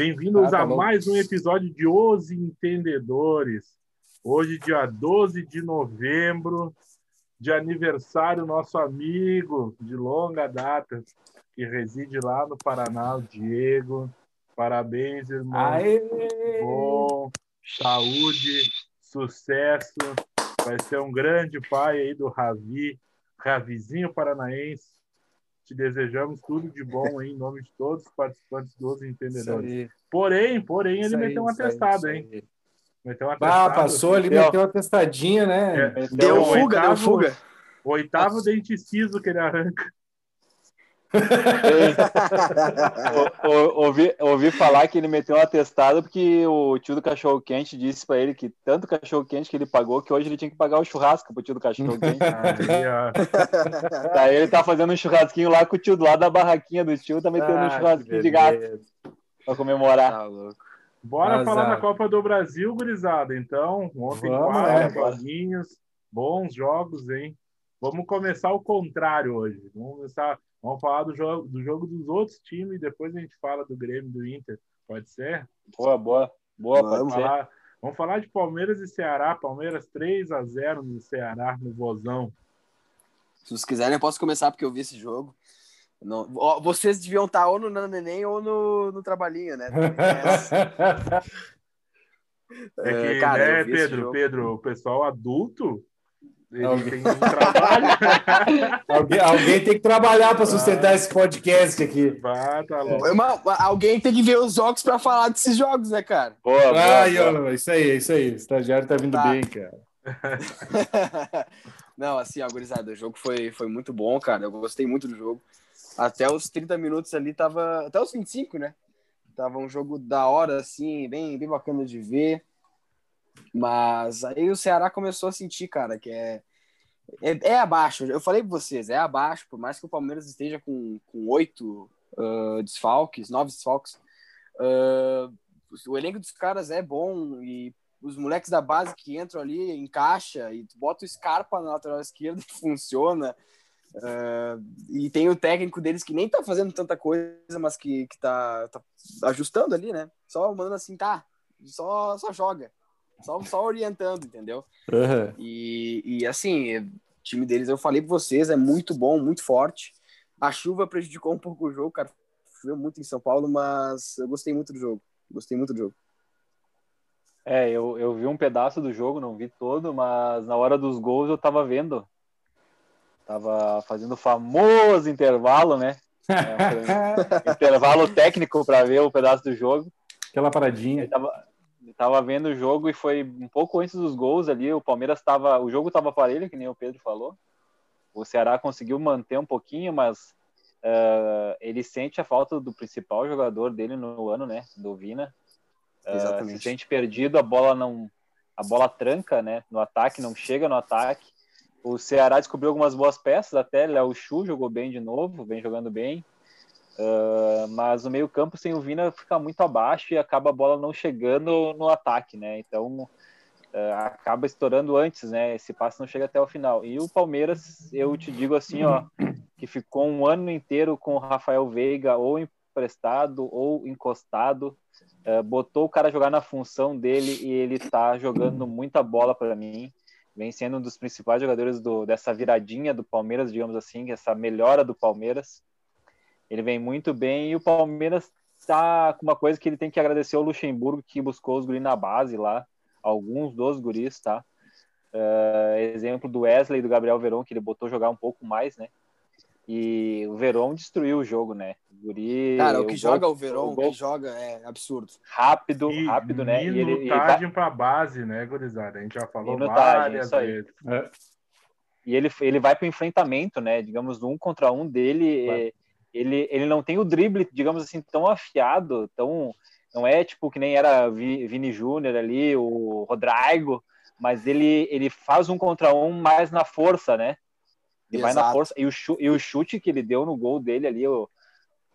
Bem-vindos ah, tá a mais um episódio de Os Entendedores. Hoje, dia 12 de novembro, de aniversário, nosso amigo de longa data, que reside lá no Paraná, o Diego. Parabéns, irmão. Aê! Bom, saúde, sucesso. Vai ser um grande pai aí do Ravi, Ravizinho Paranaense. Te desejamos tudo de bom em nome de todos os participantes dos Entendedores. Porém, porém, ele isso meteu aí, um atestado, hein? Meteu um atestado. Ah, passou ali, meteu uma testadinha, né? É, deu fuga, oitavo, deu fuga. Oitavo dente ciso que ele arranca o, ouvi, ouvi falar que ele meteu um atestado porque o tio do cachorro quente disse para ele que tanto cachorro quente que ele pagou que hoje ele tinha que pagar o churrasco pro tio do cachorro quente. Daí ele tá fazendo um churrasquinho lá com o tio do lado da barraquinha do tio, tá metendo ah, um churrasquinho de gato pra comemorar. Tá louco. Bora Azar. falar da Copa do Brasil, gurizada. Então, ontem Vamos, quatro é, joguinhos, bons jogos, hein? Vamos começar o contrário hoje. Vamos começar Vamos falar do jogo, do jogo dos outros times e depois a gente fala do Grêmio do Inter. Pode ser? Boa, boa. Boa, vamos falar, vamos falar de Palmeiras e Ceará. Palmeiras 3 a 0 no Ceará, no Vozão. Se vocês quiserem, eu posso começar porque eu vi esse jogo. Não, vocês deviam estar ou no Neném ou no, no Trabalhinho, né? É que, é, Cara, né, Pedro, Pedro, o pessoal adulto ele alguém... tem um trabalho. alguém, alguém, tem que trabalhar para sustentar ah, esse podcast aqui. Ah, tá Uma, alguém tem que ver os jogos para falar desses jogos, né, cara? Boa, boa, ah, boa. isso aí, isso aí. O estagiário tá vindo tá. bem, cara. Não, assim, ó, gurizada, o jogo foi, foi muito bom, cara. Eu gostei muito do jogo. Até os 30 minutos ali tava. Até os 25, né? Tava um jogo da hora, assim, bem, bem bacana de ver. Mas aí o Ceará começou a sentir, cara, que é, é, é abaixo. Eu falei para vocês, é abaixo, por mais que o Palmeiras esteja com oito uh, desfalques, nove desfalques. Uh, o elenco dos caras é bom e os moleques da base que entram ali encaixa e bota o Scarpa na lateral esquerda e funciona. Uh, e tem o técnico deles que nem tá fazendo tanta coisa, mas que, que tá, tá ajustando ali, né? Só mandando assim, tá, só, só joga. Só, só orientando, entendeu? Uhum. E, e assim, o time deles, eu falei para vocês, é muito bom, muito forte. A chuva prejudicou um pouco o jogo, cara. Choveu muito em São Paulo, mas eu gostei muito do jogo. Gostei muito do jogo. É, eu, eu vi um pedaço do jogo, não vi todo, mas na hora dos gols eu tava vendo. Tava fazendo o famoso intervalo, né? É, intervalo técnico para ver o pedaço do jogo. Aquela paradinha. Eu tava, tava vendo o jogo e foi um pouco antes dos gols ali. O Palmeiras estava. O jogo estava parelho, que nem o Pedro falou. O Ceará conseguiu manter um pouquinho, mas uh, ele sente a falta do principal jogador dele no ano, né? Do Vina. Uh, Exatamente. Se sente perdido, a bola não. A bola tranca, né? No ataque, não chega no ataque. O Ceará descobriu algumas boas peças, até Léo Chu jogou bem de novo, vem jogando bem. Uh, mas o meio-campo sem o Vina fica muito abaixo e acaba a bola não chegando no ataque, né? Então uh, acaba estourando antes, né? Esse passe não chega até o final. E o Palmeiras, eu te digo assim, ó, que ficou um ano inteiro com o Rafael Veiga ou emprestado ou encostado, uh, botou o cara jogar na função dele e ele tá jogando muita bola para mim. Vem sendo um dos principais jogadores do, dessa viradinha do Palmeiras, digamos assim, essa melhora do Palmeiras. Ele vem muito bem e o Palmeiras está com uma coisa que ele tem que agradecer ao Luxemburgo que buscou os guris na base lá, alguns dos guris, tá? Uh, exemplo do Wesley e do Gabriel Veron, que ele botou jogar um pouco mais, né? E o Verón destruiu o jogo, né? O guri, Cara, o que o joga gol, o Verón, o, gol, que joga é absurdo. Rápido, e rápido, né? E ele vai... para base, né, gurizada? A gente já falou várias vezes. É. E ele, ele vai para o enfrentamento, né? Digamos, um contra um dele ele, ele não tem o drible, digamos assim, tão afiado, tão não é tipo que nem era Vini Júnior ali, o Rodrigo, mas ele, ele faz um contra um mais na força, né? Ele Exato. vai na força. E o, chute, e o chute que ele deu no gol dele ali, o,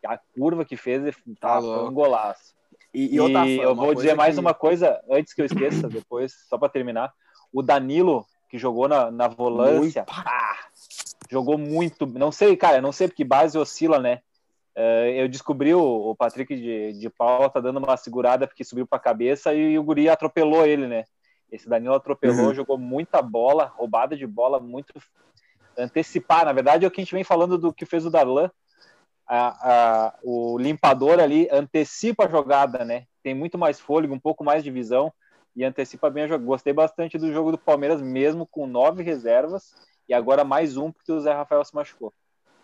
a curva que fez, tá, um golaço. E, e, e eu vou dizer mais que... uma coisa antes que eu esqueça, depois, só para terminar. O Danilo, que jogou na, na volância, jogou muito. Não sei, cara, não sei porque base oscila, né? eh, eu descobri o, o Patrick de, de Paula tá dando uma segurada porque subiu para a cabeça e o Guri atropelou ele, né? Esse Danilo atropelou, Uhum. jogou muita bola, roubada de bola, muito antecipar. Na verdade, é o que a gente vem falando do que fez o Darlan. A- a- o limpador ali antecipa a jogada, né? Tem muito mais fôlego, um pouco mais de visão e antecipa bem a jogada. Gostei bastante do jogo do Palmeiras, mesmo com nove reservas e agora mais um porque o Zé Rafael se machucou.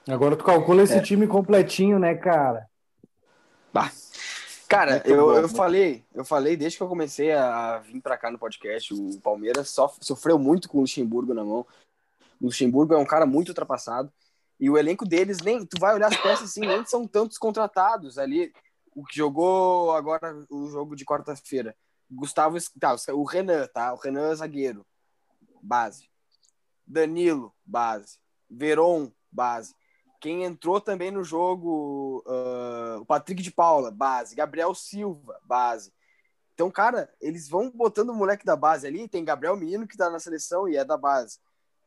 Agora tu calcula esse É. time completinho, né, cara? Cara, Muito eu, bom, eu muito falei, eu falei desde que eu comecei a vir pra cá no podcast, o Palmeiras sof- sofreu muito com o Luxemburgo na mão. O Luxemburgo é um cara muito ultrapassado. E o elenco deles, nem. Tu vai olhar as peças assim, nem são tantos contratados ali. O que jogou agora o jogo de quarta-feira. Gustavo. Tá, o Renan, tá? O Renan é zagueiro. Base. Danilo, base. Veron, base. Quem entrou também no jogo, ah, o Patrick de Paula, base. Gabriel Silva, base. Então, cara, eles vão botando o moleque da base ali. Tem Gabriel Menino que tá na seleção e é da base.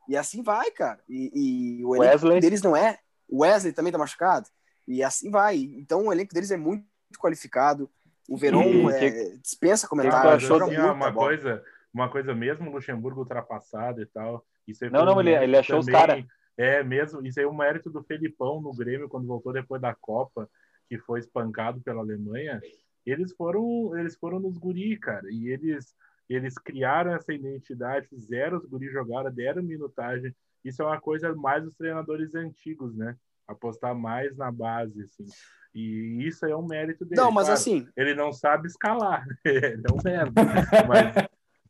E assim vai, cara. E, e o elenco Wesley. deles não é. O Wesley também tá machucado. E assim vai. Então, o elenco deles é muito qualificado. O Verón E é, dispensa que comentário. tu Mas, achou assim, uma bola. coisa, uma coisa mesmo, o Luxemburgo ultrapassado e tal. Isso aí Não, não, ele- mérito ele achou os também- cara. É mesmo, isso aí é um mérito do Felipão no Grêmio quando voltou depois da Copa, que foi espancado pela Alemanha. Eles foram, eles foram nos guri, cara, e eles eles criaram essa identidade, fizeram os guri jogaram, deram minutagem. Isso é uma coisa mais dos treinadores antigos, né? Apostar mais na base, assim. E isso aí é um mérito dele. Não, mas Claro, assim, ele não sabe escalar, ele é um merda. Mas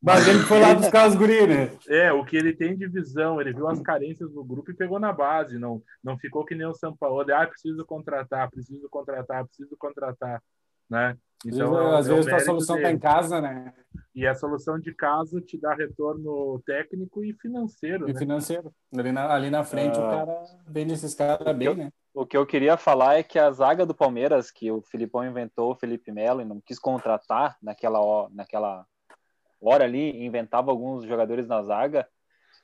Mas ele foi lá buscar os guri, né? é, o que ele tem de visão, ele viu as carências do grupo e pegou na base, não, não ficou que nem o São Paulo, ah, preciso contratar, preciso contratar, preciso contratar, né? Então, é- Às é vezes a mérito solução tá dele. em casa, né? E a solução de casa te dá retorno técnico e financeiro, E né? financeiro. Ali na, ali na frente Ah. o cara vende esses caras bem, né? O que eu queria falar é que a zaga do Palmeiras, que o Filipão inventou o Felipe Melo e não quis contratar naquela, naquela hora ali, inventava alguns jogadores na zaga.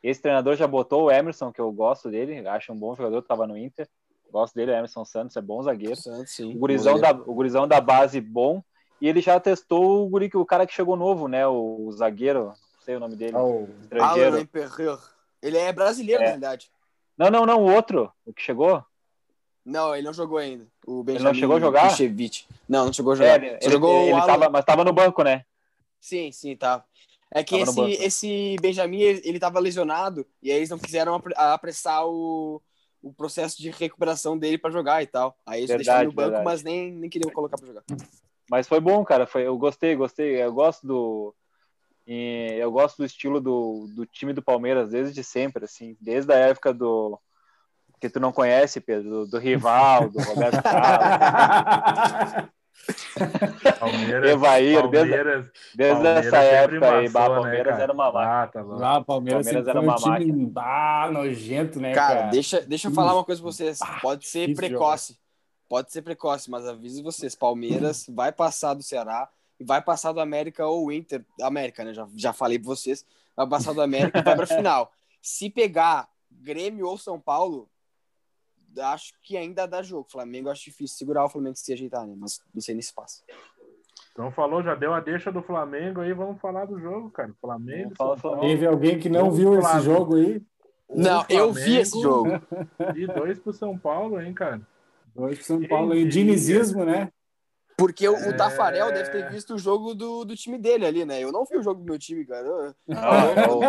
Esse treinador já botou o Emerson, que eu gosto dele, acho um bom jogador, estava no Inter. Gosto dele, o Emerson Santos, é bom zagueiro. Santos, sim. O gurizão, da, o gurizão da base bom. E ele já testou o, guri, o cara que chegou novo, né? O, o zagueiro, não sei o nome dele, Ah, o- estrangeiro. Alan. Ele é brasileiro, É. na realidade. Não, não, não, o outro, o que chegou. Não, ele não jogou ainda. O Benjamin não chegou a jogar? Michevich. Não, não chegou a É, jogar. ele, Só ele- jogou ele o Alan. tava, mas estava no banco, né? Sim, sim, tá. É que esse, esse Benjamin, ele, ele tava lesionado, e aí eles não quiseram apre- apressar o, o processo de recuperação dele pra jogar e tal. Aí eles Verdade, deixaram no banco, verdade. mas nem, nem queriam colocar pra jogar. Mas foi bom, cara. Foi, eu gostei, gostei. Eu gosto do. eu gosto do estilo do, do time do Palmeiras desde sempre, assim, desde a época do que tu não conhece, Pedro, do, do rival, do Roberto Carlos, Palmeiras, Evair, desde, Palmeiras, desde Palmeiras essa época aí, bah, né, Palmeiras cara? era uma máquina. Ah, tá louco. O Palmeiras, Palmeiras era um uma time bah, nojento, né, Cara, cara? deixa, deixa eu falar uma coisa pra vocês. Pode ser precoce. Pode ser precoce, mas aviso vocês: Palmeiras vai passar do Ceará e vai passar do América ou Inter. América, né? Já, já falei pra vocês. Vai passar do América e vai pra final. Se pegar Grêmio ou São Paulo, acho que ainda dá jogo. Flamengo acho difícil segurar o Flamengo se ajeitar, né? Mas não sei nesse passo. Então falou, já deu a deixa do Flamengo aí, vamos falar do jogo, cara. Flamengo, Paulo, Teve alguém que não viu esse Flávio. jogo aí? Não, eu vi Flamengo esse jogo. E dois pro São Paulo, hein, cara. Dois pro São Paulo aí. Dinizismo, né? Porque o, É. o Tafarel deve ter visto o jogo do, do time dele ali, né? Eu não vi o jogo do meu time, cara. Eu- Não, eu,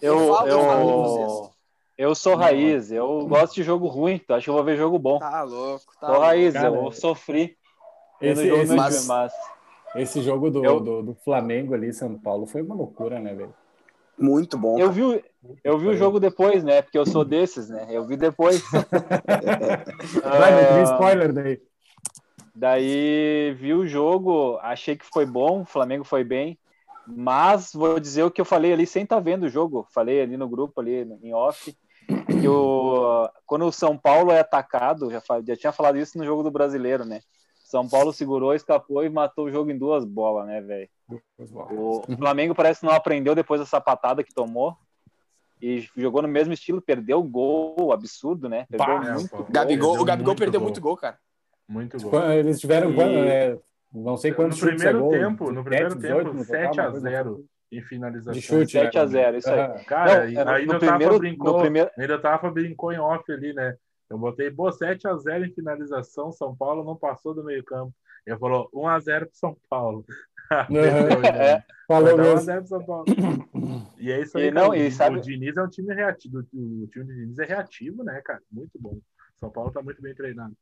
eu, Eu falo, eu falo com eu, vocês. Eu sou raiz, eu gosto de jogo ruim, tu acha que eu vou ver jogo bom? Tá louco, tá Sou louco. raiz, cara. eu sofri. vendo Esse, jogo do esse, mas- esse jogo do, Eu- do, do Flamengo ali, São Paulo, foi uma loucura, né, velho? Muito bom. Eu vi, o- eu vi o jogo depois, né? Porque eu sou desses, né? Eu vi depois. Vai, tem Ah, spoiler daí. daí vi o jogo, achei que foi bom, o Flamengo foi bem, mas vou dizer o que eu falei ali sem estar vendo o jogo. Falei ali no grupo, ali em off, que o, quando o São Paulo é atacado, já, já tinha falado isso no jogo do brasileiro, né? São Paulo segurou, escapou e matou o jogo em duas bolas, né, velho? O Flamengo parece que não aprendeu depois dessa patada que tomou. e jogou no mesmo estilo, perdeu o gol, absurdo, né? Perdeu Pá, muito. É. Gabigol, Perdeu o Gabigol muito perdeu gol. muito gol, cara. Muito gol. Quando Eles tiveram E- quando, é, não sei No quantos chutes a primeiro gol, tempo, no 17, primeiro 18 tempo, no total, 7 a uma coisa 0 assim. Em finalização. de chute. 7 a 0, isso aí. Cara, Não, e é, no- ainda no primeiro- brincou, no primeiro- ainda o Tafa brincou em off ali, né? Eu botei, pô, 7x0 em finalização, São Paulo não passou do meio campo. Ele falou 1x0 pro São Paulo. Né? É, Falou mesmo. 1x0 pro São Paulo. E é isso aí, E não, e o, sabe- o Diniz é um time reativo. O time do Diniz é reativo, né, cara? Muito bom. São Paulo tá muito bem treinado.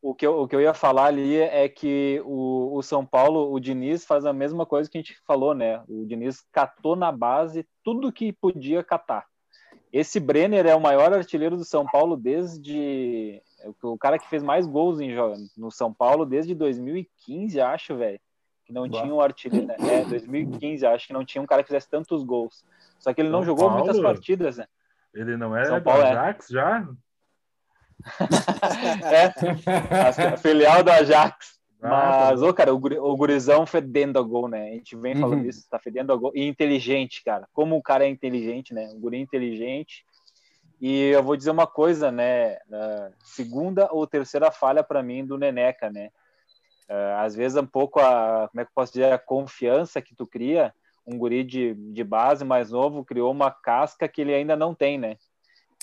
O que, eu, o que eu ia falar ali é que o, o São Paulo, o Diniz faz a mesma coisa que a gente falou, né? O Diniz catou na base tudo que podia catar. Esse Brenner é o maior artilheiro do São Paulo desde. é o cara que fez mais gols em, no São Paulo desde 2015, acho, velho. Que não Bah. tinha um artilheiro. Né? É, 2015, acho que não tinha um cara que fizesse tantos gols. Só que ele não São jogou Paulo? muitas partidas, né? Ele não é São Paulo é. Ajax já? É, a filial do Ajax. Mas, ô, cara, o, guri- o gurizão fedendo a gol, né? A gente vem falando Uhum. isso, tá fedendo a gol. E inteligente, cara. Como o cara é inteligente, né? Um guri inteligente. E eu vou dizer uma coisa, né? Ah, segunda ou terceira falha para mim do Neneca, né? Ah, às vezes um pouco a, como é que eu posso dizer, a confiança que tu cria, um guri de, de base mais novo criou uma casca que ele ainda não tem, né?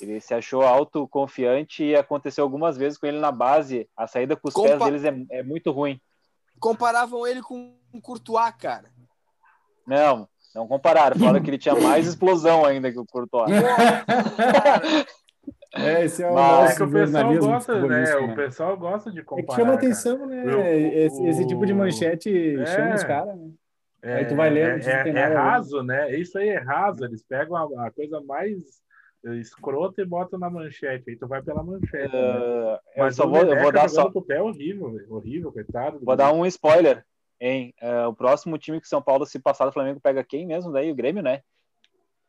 Ele se achou autoconfiante e aconteceu algumas vezes com ele na base. A saída com os Compa- pés deles é, é muito ruim. Comparavam ele com o Courtois, cara. Não, não compararam. Falaram que ele tinha mais explosão ainda que o Courtois. É, esse é o Mas nosso É que o pessoal gosta, né? O pessoal gosta de É comparar. que chama cara. atenção, né? Eu- esse, esse tipo de o- manchete É. chama os caras, né? É, Aí tu vai ler, é, é, é raso, né? Isso aí é raso. Eles pegam a, a coisa mais escrota e botam na manchete. Aí tu vai pela manchete. né? Uh, eu Mas só o vou, eu vou dar só, pé é horrível, velho. horrível, coitado. do vou dar um spoiler. Hein? Uh, o próximo time que São Paulo se passar do Flamengo pega quem mesmo? Daí o Grêmio, né?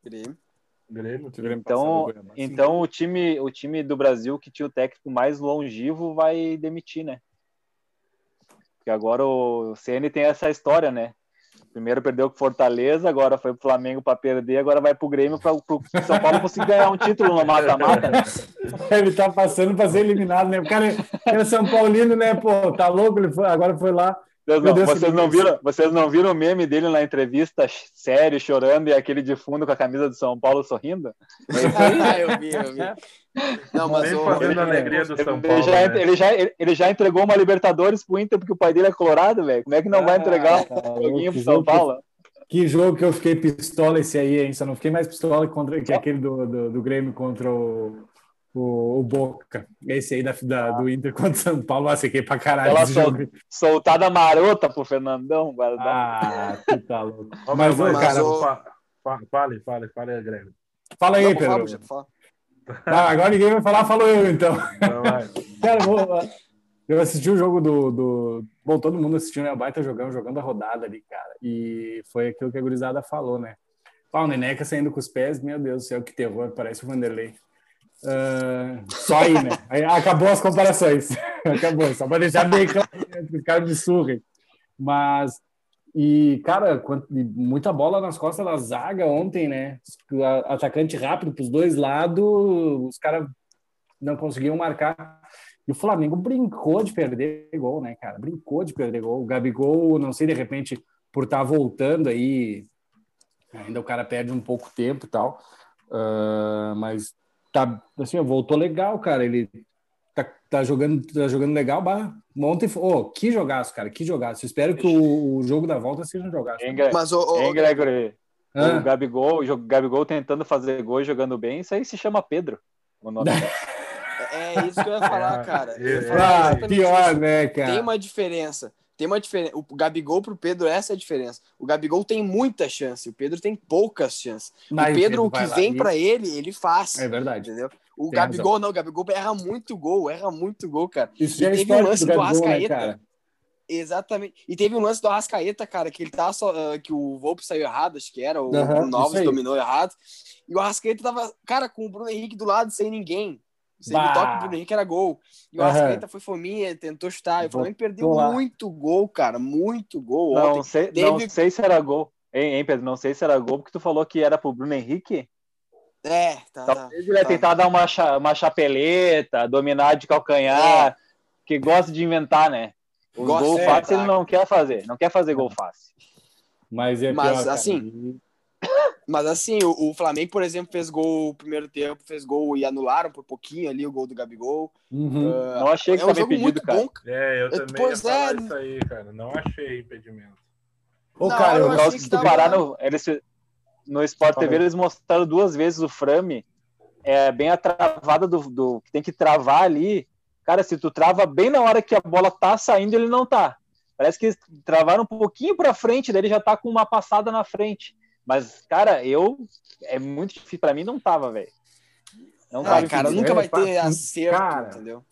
Grêmio. Então, então o time, o time do Brasil que tinha o técnico mais longevo vai demitir, né? Porque agora o CN tem essa história, né? Primeiro perdeu com Fortaleza, agora foi pro Flamengo para perder, agora vai pro Grêmio para o São Paulo conseguir ganhar um título no mata-mata. Ele tá passando para ser eliminado, né? O cara é São Paulino, né? Pô, tá louco? Ele foi, agora foi lá. Vocês não, Deus, vocês, não viram, vocês não viram o meme dele na entrevista sério, chorando, e aquele de fundo com a camisa do São Paulo sorrindo? ah, eu vi, eu vi. Não, mas a ele- alegria do São Ele Paulo. já, né? ele, já, ele já entregou uma Libertadores pro Inter porque o pai dele é colorado, velho. Como é que não vai entregar um joguinho pro São jogo que- Paulo? Que jogo que eu fiquei pistola esse aí, hein? Só não fiquei mais pistola contra, que aquele do, do, do Grêmio contra o, o, o Boca. Esse aí da, da- do Inter contra o São Paulo. Nossa, fiquei pra caralho esse sol- soltada marota pro Fernandão. Ah, tu tá louco. Mas, ô, mas, cara, o- fa- fa- Fale, fale, fale, Grêmio. fala aí, Não, Pedro. fala, já fala. Ah, agora ninguém vai falar, falo eu então. Cara, eu vou- eu assisti o jogo do, do. Bom, todo mundo assistiu, né? O Baita jogando, jogando a rodada ali, cara. E foi aquilo que a gurizada falou, né? Pá, o Neneca saindo com os pés, meu Deus do céu, que terror, parece o Vanderlei. Ah, só aí, né? Aí acabou as comparações. acabou, só para deixar bem claro que os caras me surrem. Mas, e, cara, muita bola nas costas da zaga ontem, né? Atacante rápido para os dois lados, os caras não conseguiam marcar. E o Flamengo brincou de perder gol, né, cara? Brincou de perder gol. O Gabigol, não sei, de repente, por estar voltando aí, ainda o cara perde um pouco tempo e tal. Ah, mas tá, assim, voltou legal, cara. Ele tá, tá jogando, tá jogando legal. Bah, ontem, oh, que jogaço, cara, que jogaço. Espero que o, o jogo da volta seja um jogaço. Hein, Mas o, o, hein, Gregory? Ah. O Gabigol, o Gabigol tentando fazer gol e jogando bem, isso aí se chama Pedro. O nome. é isso que eu ia falar, É, cara. Eu ia é. falar Ah, pior, isso. né, Tem cara? uma diferença. Tem uma diferença. O Gabigol pro Pedro, essa é a diferença. O Gabigol tem muita chance, o Pedro tem poucas chances. Mas o Pedro, o que vem pra ele, ele faz. É verdade. Entendeu? O Tem Gabigol não, o Gabigol erra muito gol, erra muito gol, cara. Isso E já é teve um lance do do Gabigol, né, Arrascaeta. cara? Exatamente. E teve um lance do Arrascaeta, cara, que ele tava só. ah, que o Volpe saiu errado, acho que era, o Alves isso aí. dominou errado. E o Arrascaeta tava, cara, com o Bruno Henrique do lado, sem ninguém. Sem toque do Bruno Henrique era gol. E o Aham. Arrascaeta foi fominha, tentou chutar. E o Flamengo perdeu lá. muito gol, cara. Muito gol Não ontem. sei, Teve- não sei se era gol. Hein, hein, Pedro? Não sei se era gol, porque tu falou que era pro Bruno Henrique. É, tá. Talvez ele ia tentar dar uma, cha- uma chapeleta, dominar de calcanhar, que gosta de inventar, né? O gol é, fácil tá. ele não quer fazer, não quer fazer gol fácil. Mas é Mas, pior, cara. assim, Mas assim, o, o Flamengo, por exemplo, fez gol no primeiro tempo, fez gol e anularam por pouquinho ali o gol do Gabigol. Uhum. Ah, Não achei que é um jogo impedido, muito cara. bom. É, eu É, também pois ia falar é. isso aí, cara. Não achei impedimento. Ô, Na cara, eu tu tava- parar no, eles, no Sport TV, eles mostraram duas vezes o frame. É bem a travada do, do que tem que travar ali. Cara, se tu trava bem na hora que a bola tá saindo, ele não tá. Parece que eles travaram um pouquinho pra frente, daí ele já tá com uma passada na frente. Mas, cara, eu. É muito difícil. Pra mim, não tava, velho. Não Ah, tava cara, nunca É, vai ter acerto, cara. entendeu?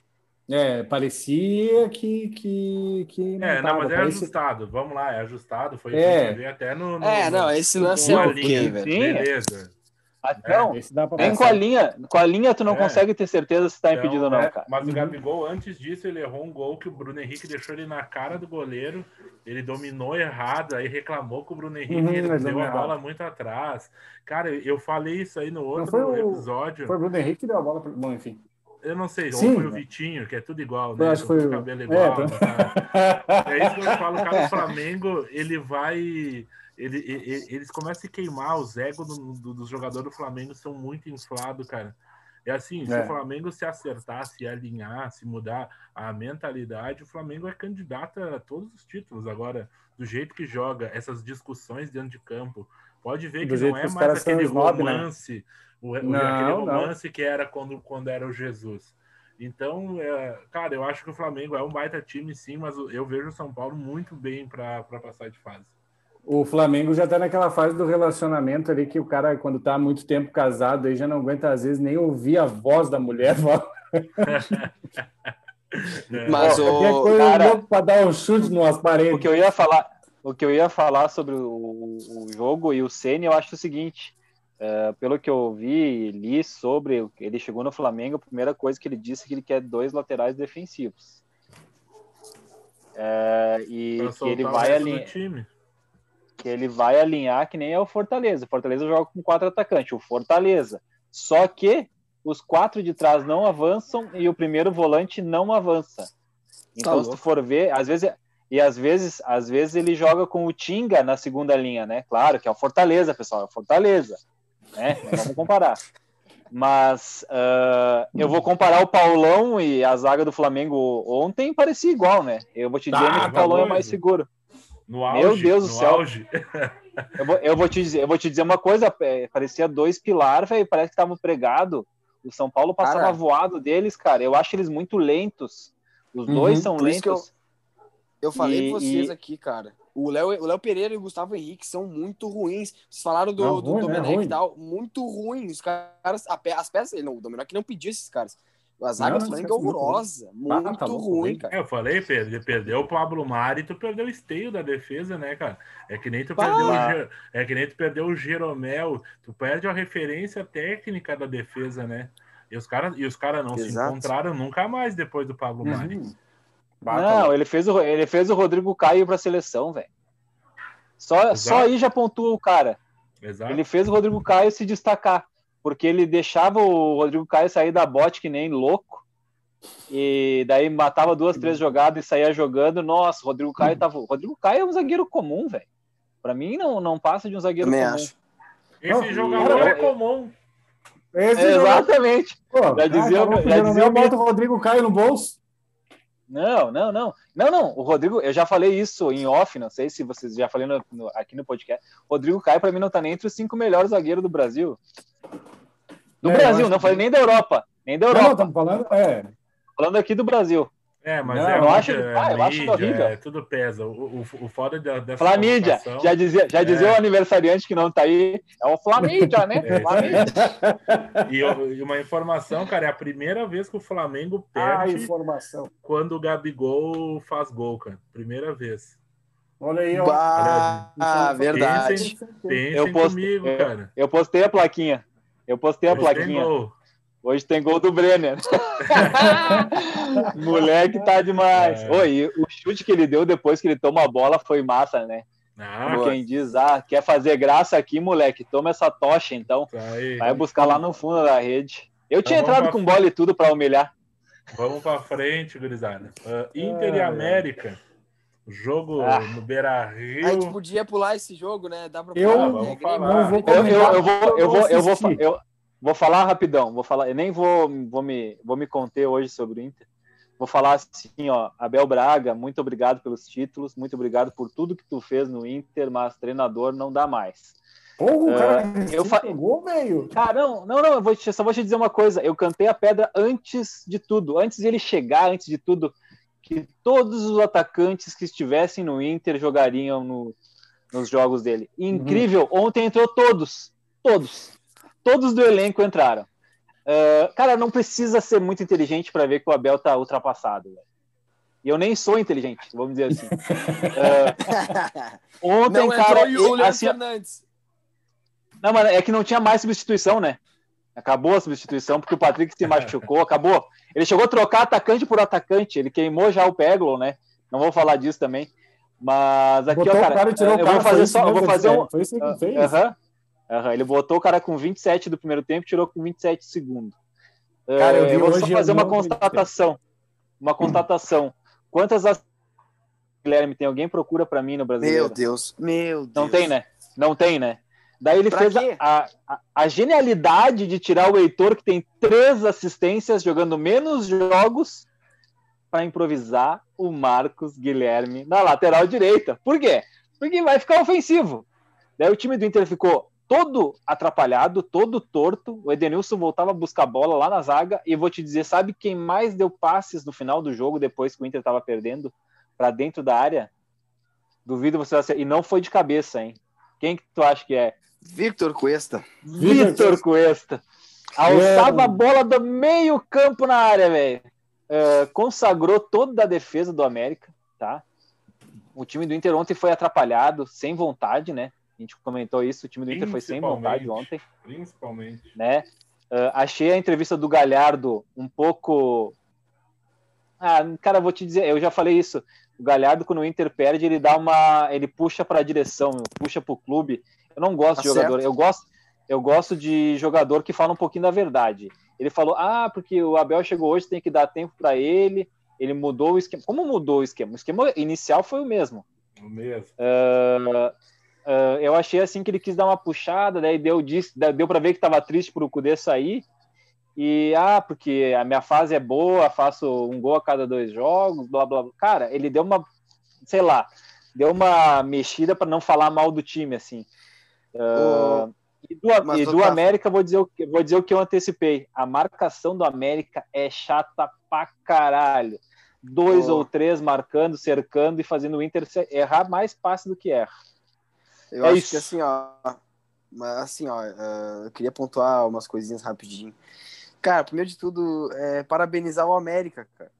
É, parecia que. que, que É, não, tava, mas é ajustado. Vamos lá, é ajustado. Foi É. isso que vê até no. no É, não, esse lance é linha. ok, velho. Sim. Beleza. Não, Esse dá pra nem com a linha. Com a linha, tu não É. consegue ter certeza se tá Então, impedido ou não, é, cara. Mas o Uhum. Gabigol, antes disso, ele errou um gol que o Bruno Henrique deixou ele na cara do goleiro. Ele dominou errado, aí reclamou com o Bruno Henrique, Uhum, ele mas deu a bola errado. muito atrás. Cara, eu falei isso aí no outro foi o- episódio. Foi o Bruno Henrique que deu a bola. Pro... Bom, enfim. Eu não sei, Sim, ou foi o né? Vitinho, que é tudo igual, Eu né? acho que foi o o- cabelo É, igual. tá. tá? É isso que eu falo, cara, o Flamengo, ele vai. Ele, ele- eles começam a queimar, os egos do- do- dos jogadores do Flamengo são muito inflados, cara. É assim, se É. o Flamengo se acertar, se alinhar, se mudar a mentalidade, o Flamengo é candidato a todos os títulos. Agora, do jeito que joga, essas discussões dentro de campo, pode ver Do que não que é os mais aquele snob, né? romance, o, o- Não, aquele não. romance que era quando, quando era o Jesus. Então, é, cara, eu acho que o Flamengo é um baita time, sim, mas eu vejo o São Paulo muito bem para passar de fase. O Flamengo já tá naquela fase do relacionamento ali que o cara, quando tá há muito tempo casado, aí já não aguenta, às vezes, nem ouvir a voz da mulher. Mas Qualquer o. coisa cara- pra dar um chute nas O paredes. que eu ia falar, o que eu ia falar sobre o, o jogo e o Ceni, eu acho o seguinte. é, pelo que eu vi e li sobre, o- ele chegou no Flamengo, a primeira coisa que ele disse é que ele quer dois laterais defensivos. É, e que ele o vai time. Que ele vai alinhar que nem é o Fortaleza. O Fortaleza joga com quatro atacantes, o Fortaleza. Só que os quatro de trás não avançam e o primeiro volante não avança. Então, se tu for ver, às vezes e às vezes, às vezes ele joga com o Tinga na segunda linha, né? Claro que é o Fortaleza, pessoal, é o Fortaleza, né? Vamos comparar. Mas ah, eu vou comparar o Paulão e a zaga do Flamengo ontem parecia igual, né? Eu vou te dizer Tá, que o Paulão é mais seguro. No auge, Meu Deus do céu. auge. Eu vou, eu vou te dizer, eu vou te dizer uma coisa, é, parecia dois pilar, velho, parece que estavam pregado. O São Paulo passava Cara. voado deles, cara. Eu acho eles muito lentos. Os Uhum, dois são lentos. Eu falei E- pra vocês e- aqui, cara. O Léo, o Léo Pereira e o Gustavo Henrique são muito ruins. Vocês falaram do, Não, do ruim, né? Domenech e tal. Muito ruins. Os caras, a as peças, não, o Domenech não pediu esses caras. A zaga Não, do Flamengo é muito horrorosa. Ah, Muito tá louco, ruim, cara. Eu falei, Pedro, ele perdeu o Pablo Mari e tu perdeu o esteio da defesa, né, cara? É que nem tu perdeu o, é que nem tu perdeu o Jeromel, tu perde a referência técnica da defesa, né? E os caras e os caras não se Exato. encontraram nunca mais depois do Pablo Mari. Uhum. Bata, Não, ele fez o, ele fez o Rodrigo Caio pra seleção, velho. Só, só aí já pontua o cara. Exato. Ele fez o Rodrigo Caio se destacar, porque ele deixava o Rodrigo Caio sair da bote que nem louco. E daí matava duas, três jogadas e saía jogando. Nossa, o Rodrigo Caio tava. O Rodrigo Caio é um zagueiro comum, velho. Pra mim não, não passa de um zagueiro Também comum. acho. Esse Não, jogador eu- é comum. Esse É, jogador- exatamente. Pô, Já dizia- ah, já dizia o bota o Rodrigo Caio no bolso. Não, não, não. Não, não. O Rodrigo, eu já falei isso em off, não sei se vocês já falei no- no- aqui no podcast. Rodrigo Caio, pra mim, não tá nem entre os cinco melhores zagueiros do Brasil. Do É, Brasil, acho não que- falei nem da Europa. Nem da Não, não, Europa. estamos falando. É, Falando aqui do Brasil. É, mas Não, é eu acho- ah, eu acho mídia, horrível. é, tudo pesa. O, o, o foda da- dessa Flamídia. Já dizia, já dizia É. o aniversariante que não tá aí. É o Flamídia, né? É, Flamídia. E, e uma informação, cara, é a primeira vez que o Flamengo ah, perde informação. quando o Gabigol faz gol, cara. Primeira vez. Olha aí, ó. Ah, verdade. Pensem, pensem Eu posto- comigo, cara. Eu postei a plaquinha. Eu postei a Hoje tem plaquinha. gol. Hoje tem gol do Brenner. Moleque tá demais. É. Oi, o chute que ele deu depois que ele toma a bola foi massa, né? Ah, Quem diz, ah, quer fazer graça aqui, moleque, toma essa tocha então. isso aí. Vai buscar lá no fundo da rede. Eu tinha Então entrado com bola e tudo pra humilhar. Vamos pra frente, gurizada. Ah, Inter e Ai, ai. Jogo Ah. no Beira A gente Rio. podia pular esse jogo, né? Dá pra Eu- pular, vamos né? falar. Não vou Eu, eu, eu vou, eu vou, eu vou, eu vou falar rapidão. Vou falar, eu nem vou, vou me, vou me conter hoje sobre o Inter. Vou falar assim, ó, Abel Braga, muito obrigado pelos títulos, muito obrigado por tudo que tu fez no Inter, mas treinador não dá mais. Porra, o cara eu eu fa- pegou, velho. Ah, não, não, não, eu vou te, só vou te dizer uma coisa. Eu cantei a pedra antes de tudo, antes de ele chegar, antes de tudo, que todos os atacantes que estivessem no Inter jogariam no- nos jogos dele. Incrível, ontem entrou todos, todos, todos do elenco entraram. Ah, cara, não precisa ser muito inteligente para ver que o Abel tá ultrapassado. velho. E eu nem sou inteligente, vamos dizer assim. Ah, ontem, Não cara, entrou o Julian assim, Fernandes. não, mas é que não tinha mais substituição, né? Acabou a substituição, porque o Patrick se machucou, acabou. Ele chegou a trocar atacante por atacante, ele queimou já o Peglo, né? Não vou falar disso também. Mas aqui, Botou ó, o cara, cara e eu vou foi fazer isso só, eu vou que fazer ele um. fez. Foi isso que ele fez. Aham. Ele botou o cara com 27 do primeiro tempo, tirou com 27 do segundo. Cara, eu Eh, vi vou só eu fazer uma constatação. Uma constatação. Quantas as... Guilherme, tem alguém procura para mim no brasileiro? Meu Deus, meu Deus. Não tem, né? Não tem, né? Daí ele Pra fez a, a, a genialidade de tirar o Heitor, que tem três assistências, jogando menos jogos, para improvisar o Marcos Guilherme na lateral direita. Por quê? Porque vai ficar ofensivo. Daí o time do Inter ficou todo atrapalhado, todo torto. O Edenilson voltava a buscar bola lá na zaga. E vou te dizer, sabe quem mais deu passes no final do jogo, depois que o Inter estava perdendo, para dentro da área? Duvido você. E não foi de cabeça, hein? Quem que tu acha que é? Victor Cuesta. Vitor Cuesta. Alçava a bola do meio campo na área, velho. É, consagrou toda a defesa do América, tá? O time do Inter ontem foi atrapalhado, sem vontade, né? A gente comentou isso, o time do Inter foi sem vontade ontem, Principalmente. né? É, achei a entrevista do Galhardo um pouco. Ah, cara, vou te dizer, eu já falei isso. O Galhardo, quando o Inter perde, ele dá uma. ele puxa para a direção, puxa para o clube. Eu não gosto Tá de jogador. certo. Eu gosto, eu gosto de jogador que fala um pouquinho da verdade. Ele falou: ah, porque o Abel chegou hoje, tem que dar tempo para ele. Ele mudou o esquema. Como mudou o esquema? O esquema inicial foi o mesmo. O mesmo. Ah, ah, eu achei assim que ele quis dar uma puxada, daí deu, disse- deu para ver que estava triste pro Cudê sair. E ah, porque a minha fase é boa, faço um gol a cada dois jogos, blá blá. blá. Cara, ele deu uma, sei lá, deu uma mexida para não falar mal do time assim. Ah, e do, e do Otávio- América, vou dizer, o que, vou dizer o que eu antecipei. A marcação do América é chata pra caralho. Dois Ô. ou três marcando, cercando e fazendo o Inter errar mais passe do que erra. Eu É acho isso. que assim, ó. Mas assim, ó, eh, eu queria pontuar umas coisinhas rapidinho. Cara, primeiro de tudo, é, parabenizar o América, cara.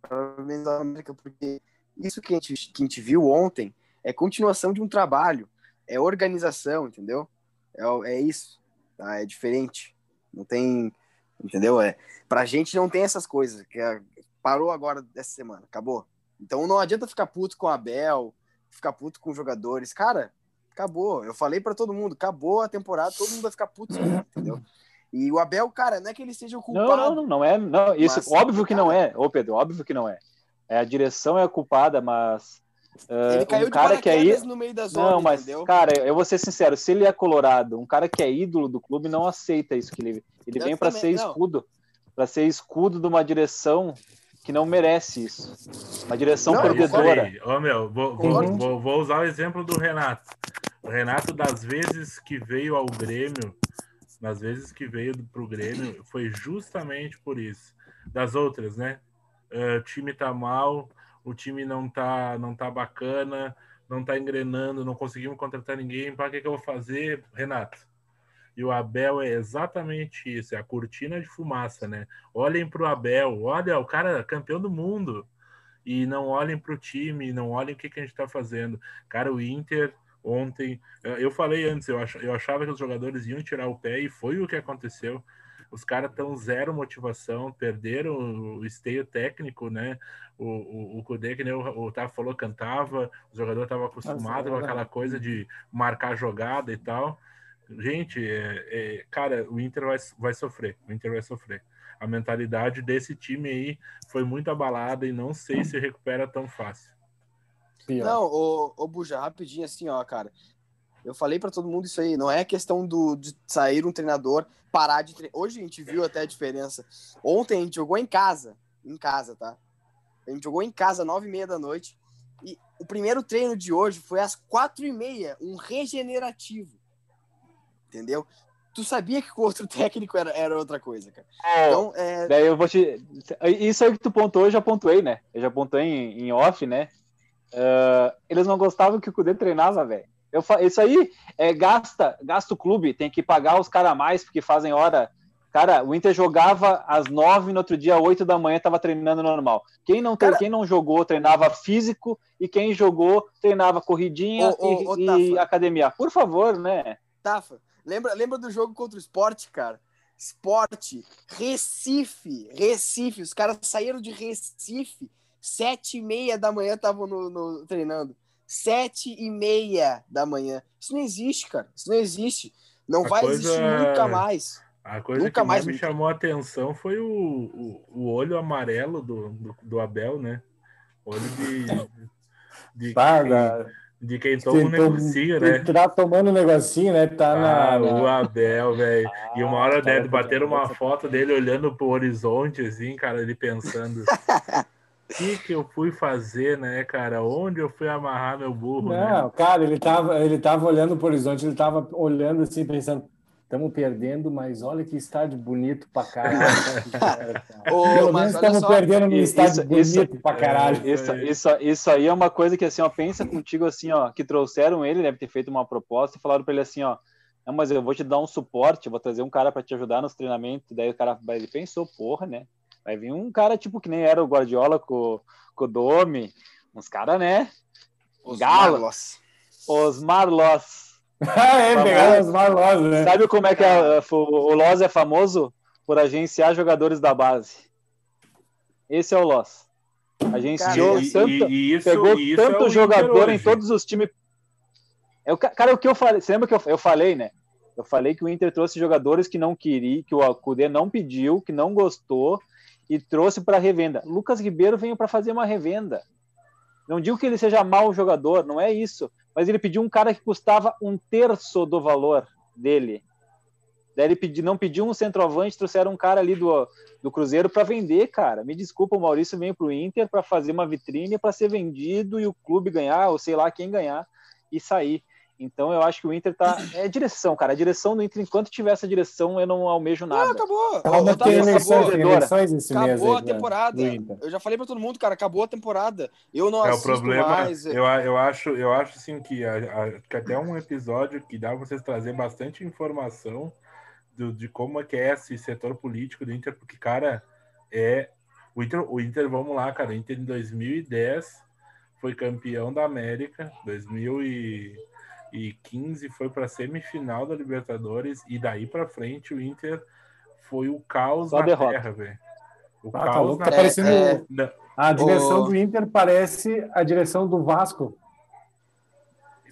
Parabenizar o América, porque isso que a, gente, que a gente viu ontem é continuação de um trabalho, é organização, entendeu? É, é isso, tá? É diferente. Não tem, entendeu? É, pra gente não tem essas coisas, que é- parou agora dessa semana, acabou. Então não adianta ficar puto com o Abel, ficar puto com os jogadores. Cara, acabou. Eu falei pra todo mundo, acabou a temporada, todo mundo vai ficar puto, entendeu? E o Abel, cara, não é que ele seja o culpado. Não, não, não, é. Não, isso, Mas, óbvio que não é. Ô, Pedro, óbvio que não é. é a direção é a culpada, mas. ah, Ele caiu um cara de que é no meio da zona, Não, mas, entendeu? cara, eu vou ser sincero, se ele é colorado, um cara que é ídolo do clube não aceita isso que ele. Ele Eu vem pra também, ser escudo. pra ser escudo de uma direção que não merece isso. Uma direção Não, perdedora. Ô, meu, vou, vou, Concordo. vou, vou usar o exemplo do Renato. O Renato, das vezes que veio ao Grêmio, das vezes que veio pro Grêmio, foi justamente por isso. Das outras, né? Eh, o time tá mal, o time não tá, não tá bacana, não tá engrenando, não conseguimos contratar ninguém. Para que, que eu vou fazer, Renato? E o Abel é exatamente isso, é a cortina de fumaça, né? Olhem para o Abel, olha, o cara é campeão do mundo. E não olhem para o time, não olhem o que, que a gente está fazendo. Cara, o Inter ontem, eu- eu falei antes, eu, ach, eu achava que os jogadores iam tirar o pé e foi o que aconteceu. os caras estão zero motivação, perderam o esteio técnico, né? O, o, o Kudê, que nem o, o Tafa falou, cantava, o jogador estava acostumado com aquela coisa de marcar jogada e tal. Gente, é, é, cara, o Inter vai, vai sofrer, o Inter vai sofrer. A mentalidade desse time aí foi muito abalada e não sei se recupera tão fácil. Pior. Não, o, o Buja, rapidinho assim, ó, cara. Eu falei para todo mundo isso aí. Não é questão do, de sair um treinador, parar de treinar. Hoje a gente viu até a diferença. Ontem a gente jogou em casa. Em casa, tá? A gente jogou em casa, nove e meia da noite. E o primeiro treino de hoje foi às quatro e meia, um regenerativo. Entendeu? Tu sabia que o outro técnico era, era outra coisa, cara. É, então, é... Daí eu vou te. Isso aí que tu pontuou, eu já pontuei, né? Eu já pontuei em, em off, né? Uh, eles não gostavam que o Cudê treinava, velho. Isso aí é, gasta, gasta o clube, tem que pagar os caras mais porque fazem hora. Cara, o Inter jogava às nove, no outro dia, oito da manhã, tava treinando normal. Quem não, cara... quem não jogou, treinava físico, e quem jogou, treinava corridinha ô, e, ô, e academia. Por favor, né? Tafa, lembra, lembra do jogo contra o esporte, cara? Esporte, Recife, Recife, os caras saíram de Recife Sete e meia da manhã estavam no, no, treinando. Sete e meia da manhã. Isso não existe, cara. Isso não existe. Não a vai coisa... existir nunca mais. A coisa nunca que mais, mais me chamou a atenção foi o, o, o olho amarelo do, do, do, Abel, né? Olho de. de, tá, de quem toma um negocinho, né? Tá tomando um negocinho, né? Tá ah, na, o Abel, velho. Ah, e uma hora tá, deve bater uma foto dele olhando pro horizonte, assim, cara, ele pensando. O que, que eu fui fazer, né, cara? Onde eu fui amarrar meu burro? Né? Não, né? cara, ele tava, ele tava olhando pro horizonte, ele tava olhando assim, pensando, estamos perdendo, mas olha que estádio bonito pra caralho. Pelo menos estamos perdendo um estádio isso, bonito isso, pra caralho. É, isso, isso, isso aí é uma coisa que assim, ó, pensa contigo assim, ó, que trouxeram ele, deve ter feito uma proposta e falaram para ele assim, ó, não, mas eu vou te dar um suporte, vou trazer um cara para te ajudar nos treinamentos. Daí o cara ele pensou, porra, né? Vai vir um cara tipo que nem era o Guardiola com, com o Domi, uns caras, né? Os Galo. Marlos. Os Marlos. É, pegaram né? Sabe como é que é, o Loz é famoso? Por agenciar jogadores da base. Esse é o Loz. Agenciou cara, tanto, e, e isso, pegou isso tanto é jogador em todos os times. É cara, o que eu falei, você lembra que eu, eu falei, né? Eu falei que o Inter trouxe jogadores que não queria, que o Cudê não pediu, que não gostou, e trouxe para revenda. Lucas Ribeiro veio para fazer uma revenda. Não digo que ele seja mau jogador, não é isso. Mas ele pediu um cara que custava um terço do valor dele. Daí ele pedi, não pediu um centroavante, trouxeram um cara ali do, do Cruzeiro para vender, cara. Me desculpa, o Maurício veio para o Inter para fazer uma vitrine para ser vendido e o clube ganhar, ou sei lá quem ganhar, e sair. Então eu acho que o Inter tá. É direção, cara. A direção do Inter, enquanto tiver essa direção, eu não almejo nada. Não, acabou. Calma, eleições, eleições esse acabou mês, a temporada. Eu já falei para todo mundo, cara, acabou a temporada. Eu não é, assisto o problema, mais. Eu, eu acho, eu acho assim que, a, a, que até um episódio que dá vocês trazer bastante informação do, de como é que é esse setor político do Inter, porque, cara, é. O Inter, o Inter, vamos lá, cara. O Inter em 2010 foi campeão da América, 2000 e 2015 foi para a semifinal da Libertadores e daí para frente o Inter foi o caos Só na derrota. terra, velho. O ah, tá caos tá na parecendo é, a direção o... do Inter parece a direção do Vasco.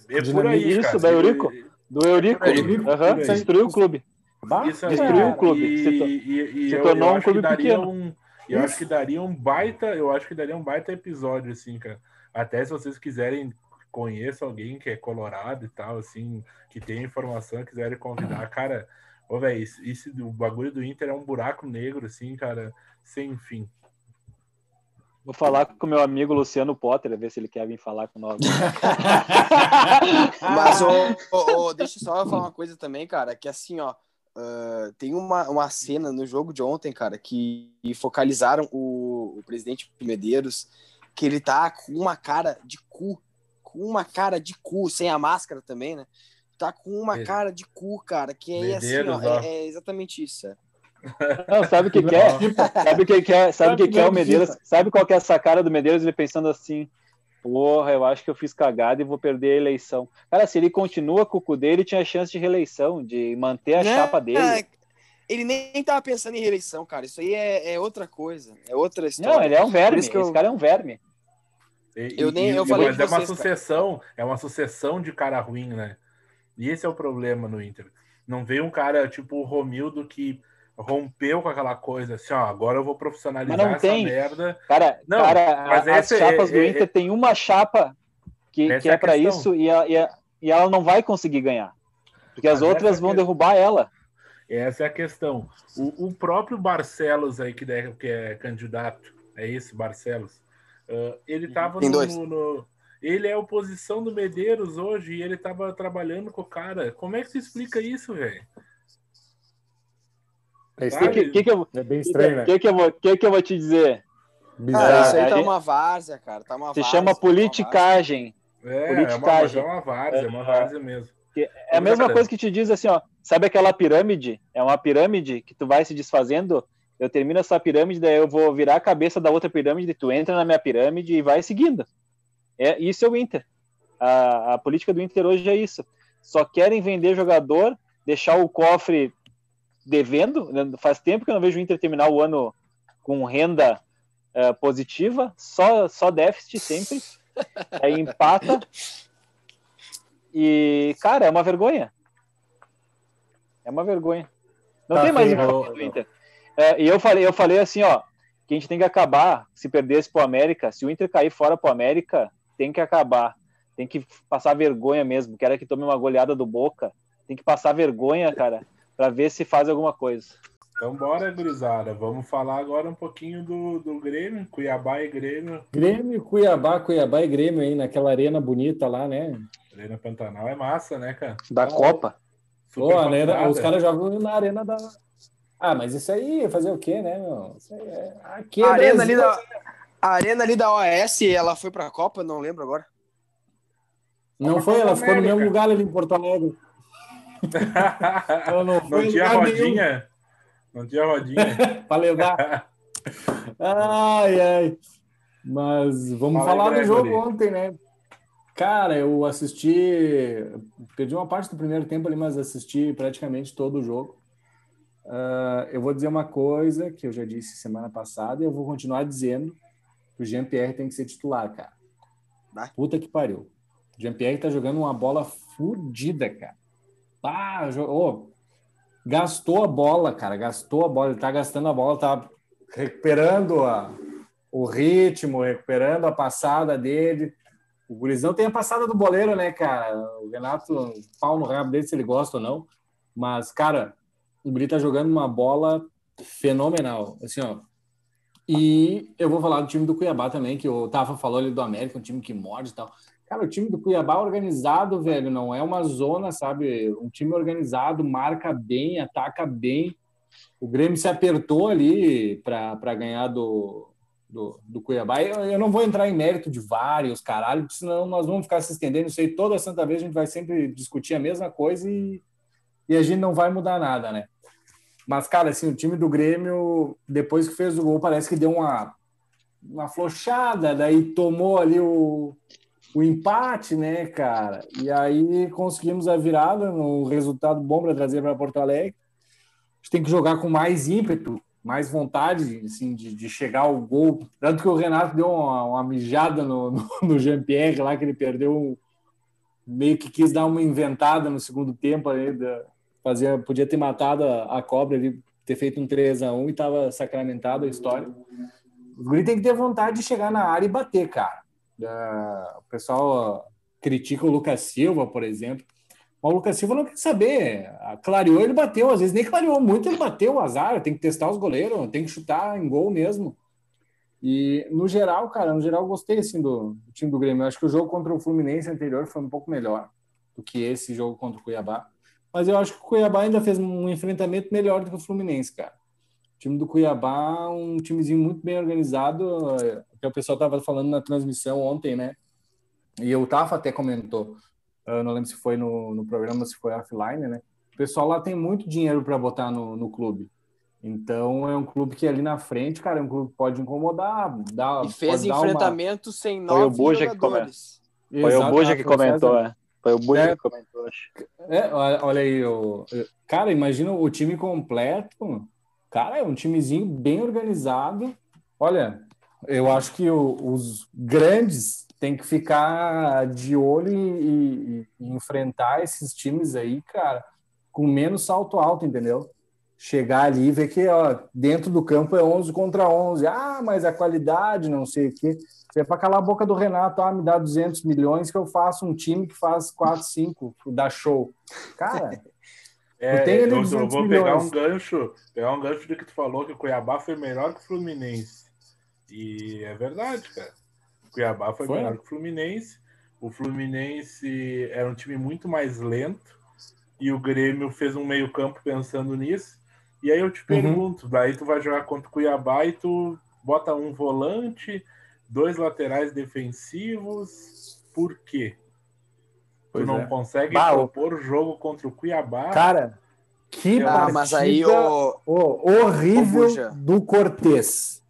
É por aí, Isso, cara. da Eurico. Do Eurico. Uhum, destruiu o clube. Isso destruiu o clube. E, se, e, e se tornou eu, eu um clube pequeno. Um, eu acho que daria um baita, eu acho que daria um baita episódio assim, cara. Até se vocês quiserem conheço alguém que é colorado e tal, assim, que tem informação e quiserem convidar, cara, ô, velho, isso, o bagulho do Inter é um buraco negro, assim, cara, sem fim. Vou falar com o meu amigo Luciano Potter, ver se ele quer vir falar com nós. Mas, ô, ô, ô, deixa só eu falar uma coisa também, cara, que assim, ó, uh, tem uma, uma cena no jogo de ontem, cara, que focalizaram o, o presidente Medeiros, que ele tá com uma cara de cu com uma cara de cu, sem a máscara também, né? Tá com uma Medeiros. cara de cu, cara, que é assim, ó, é, é, exatamente isso. É. Não, sabe o que, que é? Sabe o que, que é? Sabe o que, que é o Medeiros? Sabe qual que é essa cara do Medeiros? Ele pensando assim, porra, eu acho que eu fiz cagada e vou perder a eleição. Cara, se ele continua com o cu dele, tinha chance de reeleição, de manter a né? chapa dele. É, ele nem tava pensando em reeleição, cara. Isso aí é, é outra coisa. É outra história. Não, ele é um verme. eu- Esse cara é um verme. E- Eu nem- e- eu falei mas é uma vocês, cara. sucessão, é uma sucessão de cara ruim, né? E esse é o problema no Inter. Não veio um cara tipo o Romildo que rompeu com aquela coisa assim, ó, agora eu vou profissionalizar Mas não essa tem. merda. Cara, Não, cara mas a- as é- chapas do é- Inter tem uma chapa que, que é é para isso e, a- e, a- e ela não vai conseguir ganhar. Porque as Mas outras essa vão derrubar ela. Essa é a questão. O, o próprio Barcelos aí, que, que é candidato, é esse, Barcelos, ah, ele tava Tem no, no- Ele é oposição do Medeiros hoje e ele tava trabalhando com o cara. Como é que se explica isso, velho? É O Sabe? que, que, que, eu, É bem que, estranho, né? que, que eu vou, que, que eu vou te dizer? Ah, Bizarro. isso aí tá uma várzea, cara. Tá uma Se várzea, chama tá politicagem. É, Politicagem. é uma, é uma várzea, é uma várzea mesmo. É a mesma coisa que te diz assim, ó. Sabe aquela pirâmide? É uma pirâmide que tu vai se desfazendo. Eu termino essa pirâmide, daí eu vou virar a cabeça da outra pirâmide, tu entra na minha pirâmide e vai seguindo. É, isso é o Inter. A, a política do Inter hoje é isso. Só querem vender jogador, deixar o cofre devendo. Faz tempo que eu não vejo o Inter terminar o ano com renda eh, positiva, só, só déficit sempre. Aí empata. E, cara, é uma vergonha. É uma vergonha. Não Tá tem mais empate no Inter. É, e eu falei, eu falei assim, ó, que a gente tem que acabar se perdesse pro América. Se o Inter cair fora pro América, tem que acabar. Tem que passar vergonha mesmo. Quero que tome uma goleada do Boca. Tem que passar vergonha, cara, para ver se faz alguma coisa. Então bora, gurizada. Vamos falar agora um pouquinho do, do Grêmio, Cuiabá e Grêmio. Grêmio, Cuiabá, Cuiabá e Grêmio aí naquela arena bonita lá, né? Arena Pantanal é massa, né, cara? Da Copa. Pô, a arena- os caras jogam na arena da. Ah, mas isso aí, fazer o quê, né, meu? Isso aí é... Aqui é A arena, ali da, a arena ali da OAS, ela foi pra Copa, não lembro agora. Não foi, ela ficou no mesmo lugar ali em Porto Alegre. Ela não Não tinha lugar nenhum. rodinha? Não tinha rodinha. para levar. Ai, ai. Mas vamos Fala aí, falar do Gregory. jogo ontem, né? Cara, eu assisti. Perdi uma parte do primeiro tempo ali, mas assisti praticamente todo o jogo. Ah, eu vou dizer uma coisa que eu já disse semana passada e eu vou continuar dizendo que o Jean-Pierre tem que ser titular, cara. Puta que pariu. O Jean-Pierre tá jogando uma bola fudida, cara. Ah, ô, gastou a bola, cara. Gastou a bola. Ele tá gastando a bola, tá recuperando a, o ritmo, recuperando a passada dele. O Gurizão tem a passada do boleiro, né, cara? O Renato, pau no rabo dele se ele gosta ou não. Mas, cara, o Guri tá jogando uma bola fenomenal. Assim, ó. E eu vou falar do time do Cuiabá também, que o Tafa falou ali do América, um time que morde e tal. Cara, o time do Cuiabá organizado, velho, não é uma zona, sabe? Um time organizado, marca bem, ataca bem. O Grêmio se apertou ali para ganhar do, do, do Cuiabá. Eu, eu não vou entrar em mérito de vários, caralho, senão nós vamos ficar se estendendo. Isso aí toda santa vez a gente vai sempre discutir a mesma coisa e, e a gente não vai mudar nada, né? Mas, cara, assim, o time do Grêmio, depois que fez o gol, parece que deu uma, uma flochada, daí tomou ali o, o empate, né, cara? E aí conseguimos a virada, um resultado bom para trazer para Porto Alegre. A gente tem que jogar com mais ímpeto, mais vontade, assim, de, de chegar ao gol. Tanto que o Renato deu uma, uma mijada no, no, no Jean-Pierre lá, que ele perdeu, meio que quis dar uma inventada no segundo tempo ali, da, fazia, podia ter matado a, a cobra ali, ter feito um 3 a 1 e estava sacramentado a história. O Guri tem que ter vontade de chegar na área e bater, cara. Uh, o pessoal critica o Lucas Silva, por exemplo. Mas o Lucas Silva não quer saber. Clareou, ele bateu. Às vezes nem clareou muito, ele bateu o azar. Tem que testar os goleiros, tem que chutar em gol mesmo. E no geral, cara, no geral, gostei assim, do, do time do Grêmio. Eu acho que o jogo contra o Fluminense anterior foi um pouco melhor do que esse jogo contra o Cuiabá. Mas eu acho que o Cuiabá ainda fez um enfrentamento melhor do que o Fluminense, cara. O time do Cuiabá, um timezinho muito bem organizado. Que o pessoal estava falando na transmissão ontem, né? E o Tafa até comentou. Eu não lembro se foi no, no programa, se foi offline, né? O pessoal lá tem muito dinheiro para botar no, no clube. Então é um clube que ali na frente, cara, é um clube que pode incomodar. Dá, e fez pode dar enfrentamento uma... sem Foi o nove jogadores. Que Foi o Buja que comentou, é. Foi o Bonito É. comentou, acho. É, olha olha aí, o, cara, imagina o time completo. Cara, é um timezinho bem organizado. Olha, eu acho que o- os grandes têm que ficar de olho e, e- e enfrentar esses times aí, cara, com menos salto alto, entendeu? Chegar ali e ver que ó, dentro do campo é 11 contra 11. Ah, mas a qualidade, não sei o quê. Se é para calar a boca do Renato, ah, me dá 200 milhões que eu faço um time que faz 4, 5, dá show. Cara, É, Eu tenho eu, eu 200 vou pegar milhões. um gancho, pegar um gancho do que tu falou, que o Cuiabá foi melhor que o Fluminense. E é verdade, cara. O Cuiabá foi, Foi. melhor que o Fluminense. O Fluminense era um time muito mais lento e o Grêmio fez um meio-campo pensando nisso. E aí eu te pergunto, daí tu vai jogar contra o Cuiabá e tu bota um volante, dois laterais defensivos, por quê? Pois tu não é. consegue Bah, propor o jogo contra o Cuiabá. cara, que Ah, partida mas aí o. ô, horrível do Cortez.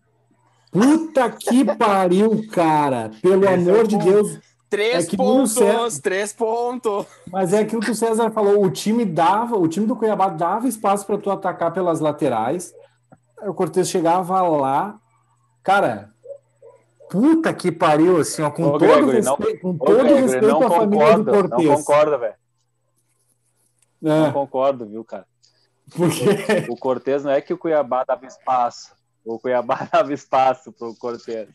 Puta que pariu, cara. Pelo Esse é amor o de. Deus. Três É pontos, no Cé- três pontos. Mas é aquilo que o César falou, o time dava, o time do Cuiabá dava espaço para tu atacar pelas laterais. O Cortez chegava lá, cara, puta que pariu, assim, ó, com Ô, todo Gregory, não- respeito, com Ô, todo Gregory, respeito não à família do concordo, não Cortez. concordo, velho. Não É, concordo, viu, cara? porque O Cortez não é que o Cuiabá dava espaço. O Cuiabá dava espaço pro Cortez.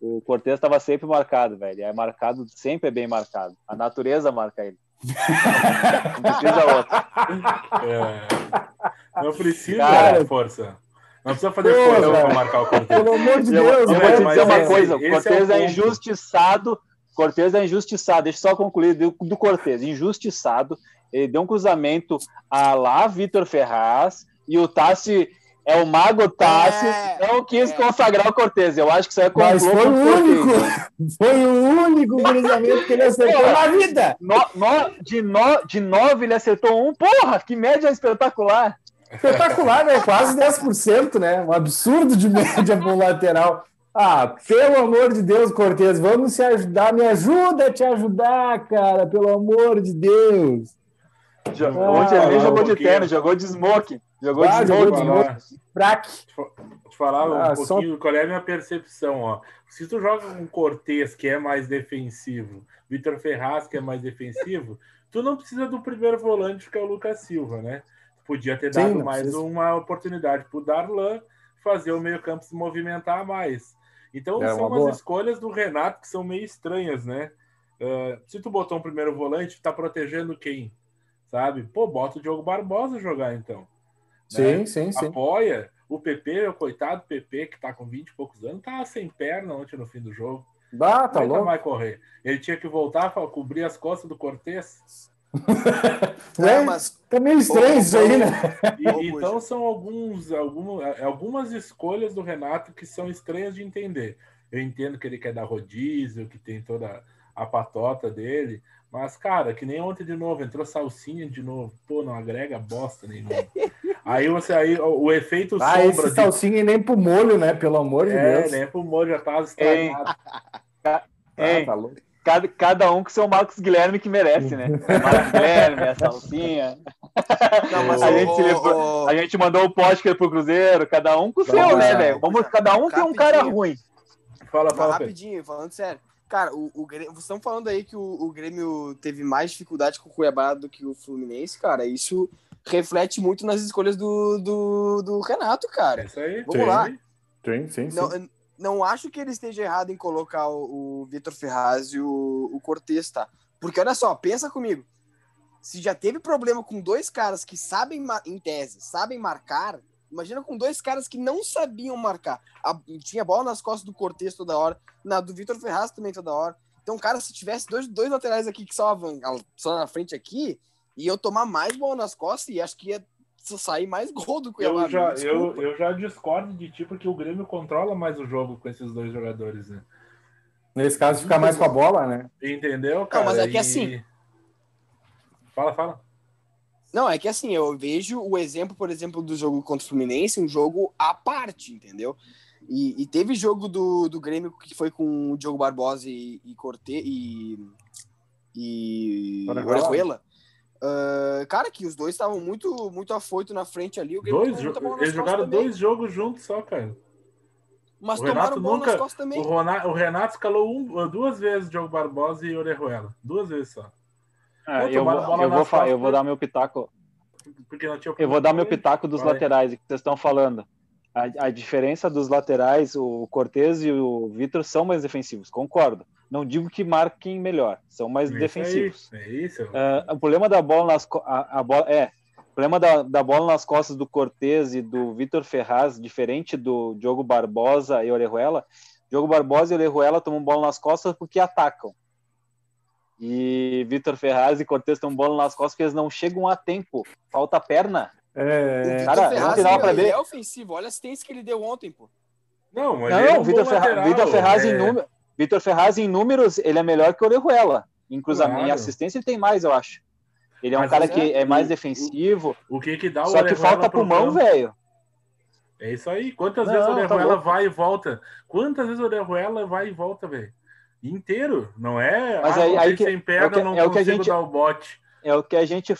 O Cortez estava sempre marcado, velho. É marcado, sempre é bem marcado. A natureza marca ele. Não precisa outro. É. Não precisa Cara. força. Não precisa fazer força para marcar o Cortez. pelo amor de Eu, Deus, eu vou te dizer uma coisa, o é Cortez é, ponto. injustiçado. Cortez é injustiçado. Deixa eu só concluir do, do Cortez. Injustiçado. Ele deu um cruzamento a lá Vitor Ferraz e o Tassi é o mago Tassi. É, não quis é. consagrar o Cortez. Eu acho que isso é Mas foi o único, foi o único cruzamento que ele acertou na vida. No, no- de, no, de nove ele acertou um. Porra, que média espetacular. Espetacular, né? Quase 10%, né? Um absurdo de média para um lateral. Ah, pelo amor de Deus, Cortez, vamos se ajudar. Me ajuda a te ajudar, cara, pelo amor de Deus. Ah, Ontem ele nem um jogou de terno, jogou de smoke. Jogou Ah, de jogou smoke. de falar, Fraque. te falar um Ah, só- pouquinho qual é a minha percepção. Ó. Se tu joga com Cortez, que é mais defensivo, Vitor Ferraz, que é mais defensivo, tu não precisa do primeiro volante, que é o Lucas Silva, né? Podia ter Sim, dado não mais precisa. uma oportunidade pro Darlan fazer o meio-campo se movimentar mais. Então É, são uma umas boa. escolhas do Renato que são meio estranhas, né? Ah, se tu botou um primeiro volante, tá protegendo quem? Sabe? Pô, bota o Diogo Barbosa jogar então. Sim, né? sim, sim. Apoia. O PP, o coitado PP, que tá com 20 e poucos anos, tá sem perna ontem no fim do jogo. Ah, tá louco. vai correr? Ele tinha que voltar para cobrir as costas do Cortez. É, Não, mas Tá meio estranho isso aí, né? E- então são alguns, algum- algumas escolhas do Renato que são estranhas de entender. Eu entendo que ele quer dar rodízio, que tem toda a patota dele, mas, cara, que nem ontem de novo, entrou salsinha de novo. Pô, não agrega bosta nenhuma. Aí você aí, o, o efeito Ah, sombra esse de salsinha e nem pro molho, né? Pelo amor de É, Deus. né? Pro molho já tava estragado. Ah, Hein? tá louco. Cada, cada um com seu Marcos Guilherme que merece, né? Marcos Guilherme, a salsinha. Não, mas a, o- gente o- levou- o- a gente mandou o podcast pro Cruzeiro, cada um com o seu, né, velho? Vamos, cada um tem um cara Rapidinho. ruim. Fala, Mas fala, Pedro. rapidinho, falando sério. Cara, o, o Grêmio, vocês estão falando aí que o, o Grêmio teve mais dificuldade com o Cuiabá do que o Fluminense, cara. Isso reflete muito nas escolhas do, do, do Renato, É cara. isso aí. Vamos lá. Sim, sim, sim. Não, não acho que ele esteja errado em colocar o, o Vitor Ferraz e o, o Cortez, tá? Porque olha só, pensa comigo. Se já teve problema com dois caras que sabem, em tese, sabem marcar, imagina com dois caras que não sabiam marcar. A- tinha bola nas costas do Cortez toda hora, na do Vitor Ferraz também toda hora. Então, cara, se tivesse dois, dois laterais aqui que só, só na frente aqui, iam tomar mais bola nas costas e acho que ia sair mais gol do Cuiabá. Eu já, eu, eu já discordo de ti, porque o Grêmio controla mais o jogo com esses dois jogadores, né? Nesse caso, fica mais com a bola, né? Entendeu, cara? mas é que E- assim- Fala, fala. Não, é que assim, eu vejo o exemplo, por exemplo, do jogo contra o Fluminense, um jogo à parte, entendeu? E, e teve jogo do, do Grêmio que foi com o Diogo Barbosa e, e Corte e e Orejuela. Ah, cara, que os dois estavam muito, muito afoito na frente ali. O Grêmio Dois, jo- eles jogaram também, dois jogos juntos só, cara. Mas o tomaram Renato nunca- nas costas também. O, Rona- o Renato escalou um- duas vezes Diogo Barbosa e Orejuela. Duas vezes só. Não, eu, vou, eu, vou, costas, eu vou dar meu pitaco. Porque não tinha Eu vou dar meu pitaco dos Vai. laterais que vocês estão falando. A, a diferença dos laterais, o Cortez e o Vitor são mais defensivos, concordo. Não digo que marquem melhor, são mais Isso defensivos. aí, É isso. Ah, o problema da bola nas a, a bola é o problema da, da bola nas costas do Cortez e do Vitor Ferraz, diferente do Diogo Barbosa e Orejuela. Diogo Barbosa e Orejuela tomam bola nas costas porque atacam. E Vitor Ferraz e Cortez tomam bola nas costas porque eles não chegam a tempo. Falta perna. É, Cara, Vitor não dava pra ele ver. é ofensivo. Olha a assistência que ele deu ontem, pô. Não, mas ele é Não, um Vitor Ferra- lateral, Vitor Ferraz, em é. número, Vitor Ferraz em números, ele é melhor que o Orejuela. Em cruzamento, em Claro. assistência ele tem mais, eu acho. Ele é um Mas cara o- que é mais o- defensivo, O que que dá o só que Orejuela falta pro pulmão, velho. É isso aí. Quantas Não, vezes o tá Orejuela louco. vai e volta? Quantas vezes o Orejuela vai e volta, velho? Inteiro. Não é? Mas ah, aí- aí que- sem perna, é o que- não é o que a gente- dar o bote. É o que a gente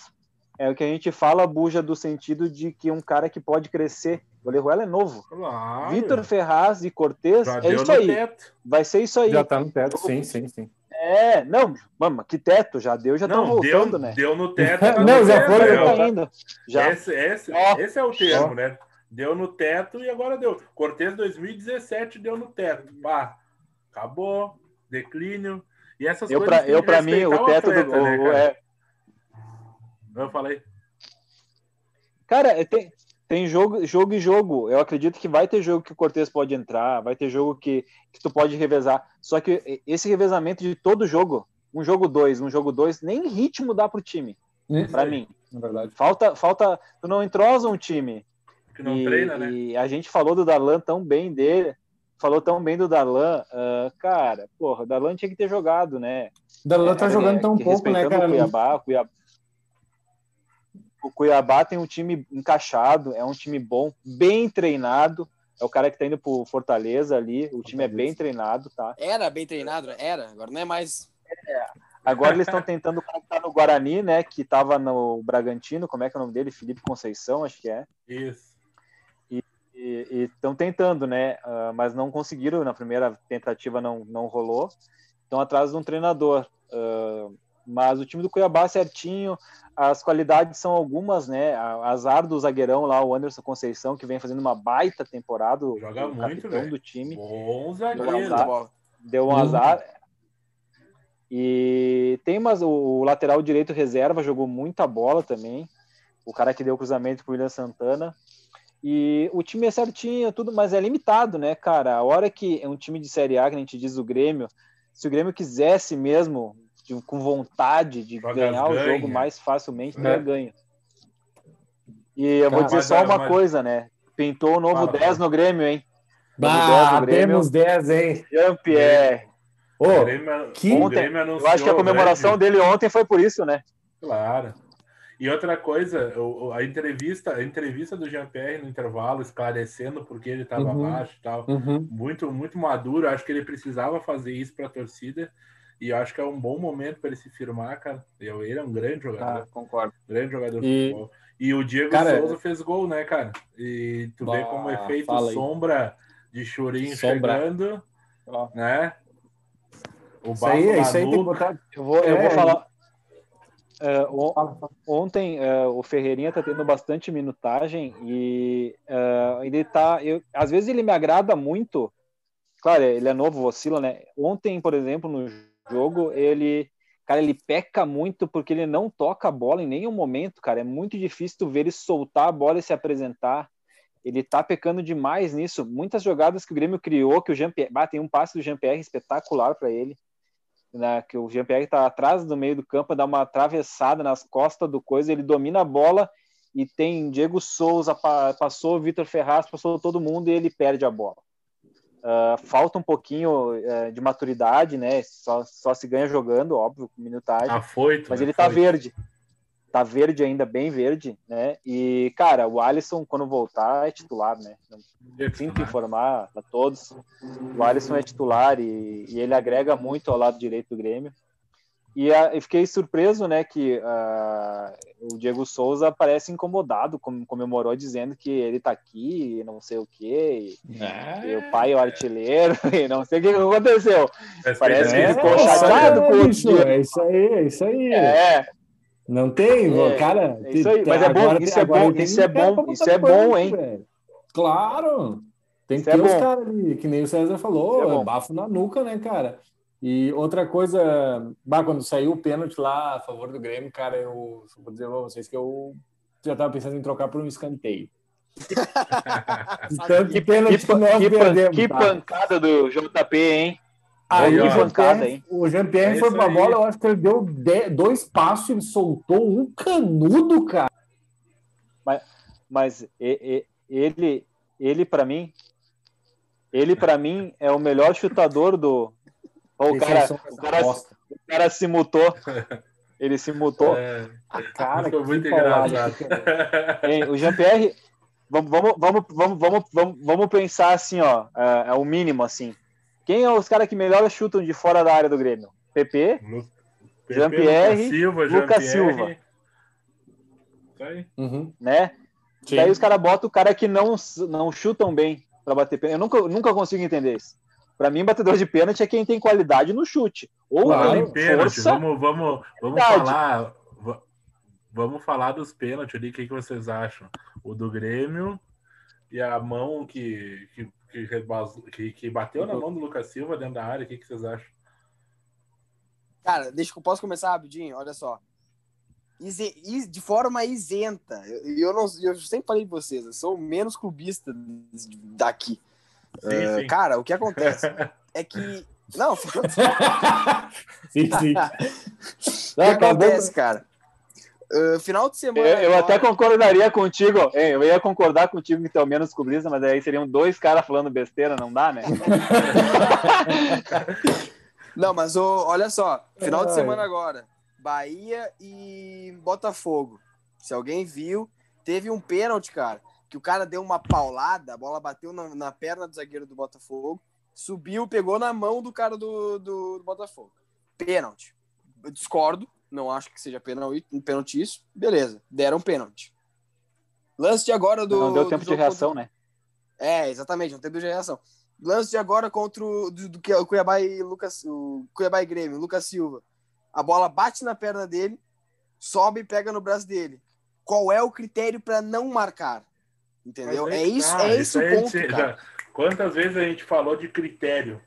é o que a gente fala, buja do sentido de que um cara que pode crescer. O Orejuela é novo. Claro. Vitor Ferraz e Cortez Já é deu isso no aí. teto. Vai ser isso aí. já tá no teto, sim, sim, sim. É, não, mano, que teto, já deu, já estão Não, deu, voltando, né? deu no teto. tá no Não, já foram, né? já Tá. Esse, esse, Ó. esse é o termo, né? Deu no teto e agora deu. Cortez 2017 deu no teto. Bah, acabou. Declínio. E essas Eu coisas pra, eu pra mim, o teto do atleta, né, o- cara? é, Eu falei. Cara, tem, tem jogo, jogo e jogo. Eu acredito que vai ter jogo que o Cortez pode entrar, vai ter jogo que, que tu pode revezar. Só que esse revezamento de todo jogo, um jogo dois, um jogo dois, nem ritmo dá pro time, pra aí. mim. Na verdade. Falta, falta, tu não entrosa um time. Que não e, treina, né? e a gente falou do Darlan tão bem dele, falou tão bem do Darlan, ah, cara, porra, o Darlan tinha que ter jogado, né? Darlan tá É, jogando é, tão pouco, né, cara? O Cuiabá, o Cuiabá, o Cuiabá tem um time encaixado, é um time bom, bem treinado. É o cara que tá indo pro Fortaleza ali. O time é bem treinado, tá? Era bem treinado, era. Agora não é mais. Agora eles estão tentando o cara que tá no Guarani, né? Que tava no Bragantino, como é que é o nome dele? Felipe Conceição, acho que é. Isso. E estão tentando, né? Ah, mas não conseguiram. Na primeira tentativa não, não rolou. Estão atrás de um treinador. Ah, mas o time do Cuiabá certinho. As qualidades são algumas, né? Azar do zagueirão lá, o Anderson Conceição, que vem fazendo uma baita temporada. o- Joga o muito, capitão velho. do time. Bom zagueiro. bola. Deu um azar. E tem umas, o, lateral direito reserva jogou muita bola também. O cara que deu o cruzamento pro William Santana. E o time é certinho, tudo, mas é limitado, né, cara? A hora que é um time de Série A, que a gente diz o Grêmio, se o Grêmio quisesse mesmo, de- com vontade de Joga ganhar o ganha. jogo mais facilmente, É. ganho. E eu vou dizer só uma mas- coisa, né? Pintou o novo Fala, 10 fala. no Grêmio, hein? Bah, do Grêmio. temos 10, hein? Jean-Pierre. Ô, O Grêmio- que- o Ontem, Eu acho que a comemoração dele ontem foi por isso, né? Claro. E outra coisa, o- o- a entrevista, a entrevista do Jean-Pierre no intervalo, esclarecendo por que ele estava Uhum. abaixo e tal. uhum. Muito, muito maduro. Acho que ele precisava fazer isso para a torcida. E eu acho que é um bom momento para ele se firmar, cara. Eu- Ele é um grande jogador. Ah, concordo. Grande jogador de E- futebol. E o Diego Cara, Souza fez gol, né, cara? E tu vê Bah, como efeito sombra de chorinho Sombra. chegando, Ó. né? O Isso aí, isso aí tem que botar. Eu vou, eu É, vou falar. É, ontem é, o Ferreirinha tá tendo bastante minutagem e é, ele tá. Eu, às vezes ele me agrada muito. Claro, ele é novo, oscila, né? Ontem, por exemplo, no jogo, ele. Cara, ele peca muito porque ele não toca a bola em nenhum momento, cara. É muito difícil tu ver ele soltar a bola e se apresentar. Ele tá pecando demais nisso. Muitas jogadas que o Grêmio criou, que o Jean-Pierre. Ah, tem um passe do Jean-Pierre espetacular para ele né, que o Jean-Pierre está atrás do meio do campo, dá uma atravessada nas costas do coisa, ele domina a bola e tem Diego Souza, pa- passou o Vitor Ferraz, passou todo mundo e ele perde a bola. Ah, falta um pouquinho eh, de maturidade, né? Só, só se ganha jogando, óbvio, com minutagem. Afoito. Mas né? ele tá Afoito. verde. Tá verde ainda, bem verde, né? E, cara, o Alisson, quando voltar, é titular, né? Não sinto informar a todos. O Alisson é titular e, e ele agrega muito ao lado direito do Grêmio. E a, fiquei surpreso, né, que uh, o Diego Souza parece incomodado, com, comemorou dizendo que ele tá aqui, e não sei o quê, e, é. e o pai é o artilheiro, e não sei o que aconteceu. É, parece que ele ficou chateado com o bicho, É isso aí, é isso aí. É. Não tem, é, cara. É isso aí, mas é bom, isso é bom, isso é bom, isso é bom, hein? Velho. Claro. Tem que ter é os caras ali, que nem o César falou, é bafo na nuca, né, cara? E outra coisa, bah, quando saiu o pênalti lá a favor do Grêmio, cara, eu vou dizer pra vocês que eu já tava pensando em trocar por um escanteio. Tanto que, pênalti que, que, nós que, perdemos, que tá? pancada do JP, hein? Aí, ó, pancada, hein? O Jean-Pierre é foi pra aí. bola, eu acho que ele deu dois passos e soltou um canudo, cara. Mas, mas ele, ele para mim, ele para mim é o melhor chutador do, o cara, o, cara, o cara se mutou. Ele se mutou. É, cara, foi muito engraçado. Hein, o Jean-Pierre, vamos, vamos, vamos, vamos, vamos, vamos pensar assim, ó, é, é o mínimo assim. Quem é os caras que melhor chutam de fora da área do Grêmio? PP, Jean-Pierre, Lucas, Lucas Silva. Uhum. Né? Sim. Daí os caras botam o cara que não, não chutam bem para bater pênalti. Eu nunca, nunca consigo entender isso. Para mim, batedor de pênalti é quem tem qualidade no chute. Ou claro, pênalti. Força, vamos, vamos, vamos falar. Vamos falar dos pênaltis ali. O que, que vocês acham? O do Grêmio e a mão que, que, que, que bateu na mão do Lucas Silva dentro da área. O que, que vocês acham? Cara, deixa que eu posso começar rapidinho. Olha só. de forma isenta. Eu, eu, não, eu sempre falei pra vocês, eu sou menos clubista daqui. Sim, uh, sim. Cara, o que acontece é que. Não, sim, sim. o que acontece, cara? Uh, final de semana. Eu, eu até concordaria contigo. Eu ia concordar contigo que tem menos clubista, mas aí seriam dois caras falando besteira, não dá, né? não, mas oh, olha só. Final de semana agora. Bahia e Botafogo. Se alguém viu, teve um pênalti, cara que o cara deu uma paulada, a bola bateu na, na perna do zagueiro do Botafogo, subiu, pegou na mão do cara do, do, do Botafogo. Pênalti. Eu discordo, não acho que seja pênalti, pênalti isso. Beleza, deram pênalti. Lance de agora do. Não deu tempo de reação, contra... né? É, exatamente, não teve de reação. Lance de agora contra o, do, do, do Cuiabá e Lucas, o Cuiabá e Grêmio, Lucas Silva. A bola bate na perna dele, sobe e pega no braço dele. Qual é o critério para não marcar? Entendeu? É, é, isso, tá, é esse o ponto, já, Quantas vezes a gente falou de critério?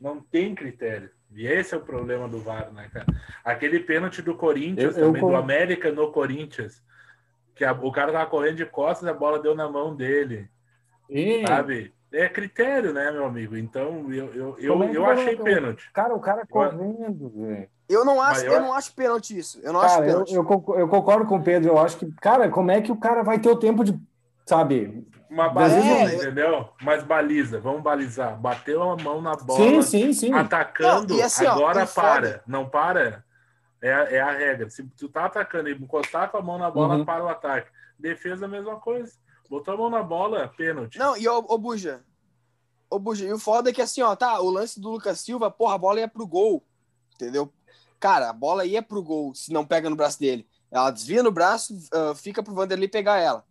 Não tem critério. E esse é o problema do VAR, né, cara? Aquele pênalti do Corinthians, eu, também, eu... do América no Corinthians, que a, o cara tava correndo de costas e a bola deu na mão dele. E... Sabe? É critério, né, meu amigo? Então, eu, eu, eu, eu achei pênalti. Cara, o cara correndo, velho. Eu não acho, eu... eu... não acho pênalti isso. Eu não cara, acho pênalti. Eu, eu, concordo com o Pedro. Eu acho que, cara, como é que o cara vai ter o tempo de sabe? Uma baliza, é. entendeu? Mas baliza, vamos balizar. Bateu a mão na bola, sim, sim, sim. atacando, não, assim, agora ó, para. Foda. Não para, é, é a regra. Se tu tá atacando e encostar com a mão na bola, uhum. para o ataque. Defesa, a mesma coisa. Botou a mão na bola, pênalti. Não, e o, o Buja, o Buja, e o foda é que assim, ó, tá, o lance do Lucas Silva, porra, a bola ia pro gol, entendeu? Cara, a bola ia pro gol se não pega no braço dele. Ela desvia no braço, uh, fica pro Vanderlei pegar ela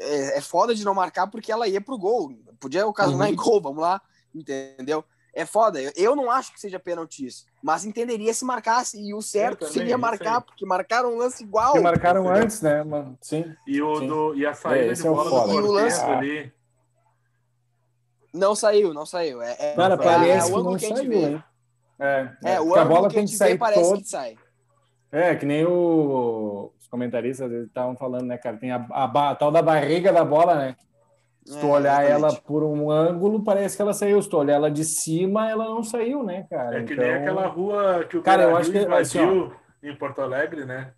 é, é foda de não marcar porque ela ia pro gol. Podia ocasionar uhum. em gol, vamos lá, entendeu? É foda. Eu não acho que seja pênalti isso, mas entenderia se marcasse. E o certo também, seria marcar, porque marcaram um lance igual. Que marcaram entendeu? antes, né, mano? Sim. E, o sim. Do, e a saída é, de é bola é do e o lance ali. Não saiu, não saiu. É, é, Cara, parece é, que não saiu, hein? É, é, é o a bola tem que sair parece todo... que sai. É, que nem o, comentaristas estavam falando, né, cara? Tem a, a, a, tal da barriga da bola, né? Se tu é, olhar exatamente. ela por um ângulo, parece que ela saiu. Se tu olhar ela de cima, ela não saiu, né, cara? É que então... nem aquela rua que o cara eu acho que invadiu assim, em Porto Alegre, né?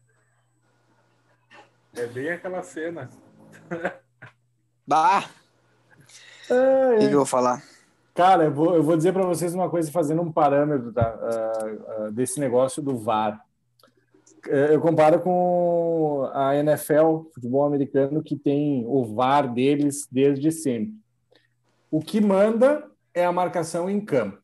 É bem aquela cena. Bah! O que, eu vou falar? Cara, eu vou, eu vou dizer para vocês uma coisa, fazendo um parâmetro tá? Uh, uh, desse negócio do VAR. É, eu comparo com a NFL, futebol americano, que tem o VAR deles desde sempre. O que manda é a marcação em campo.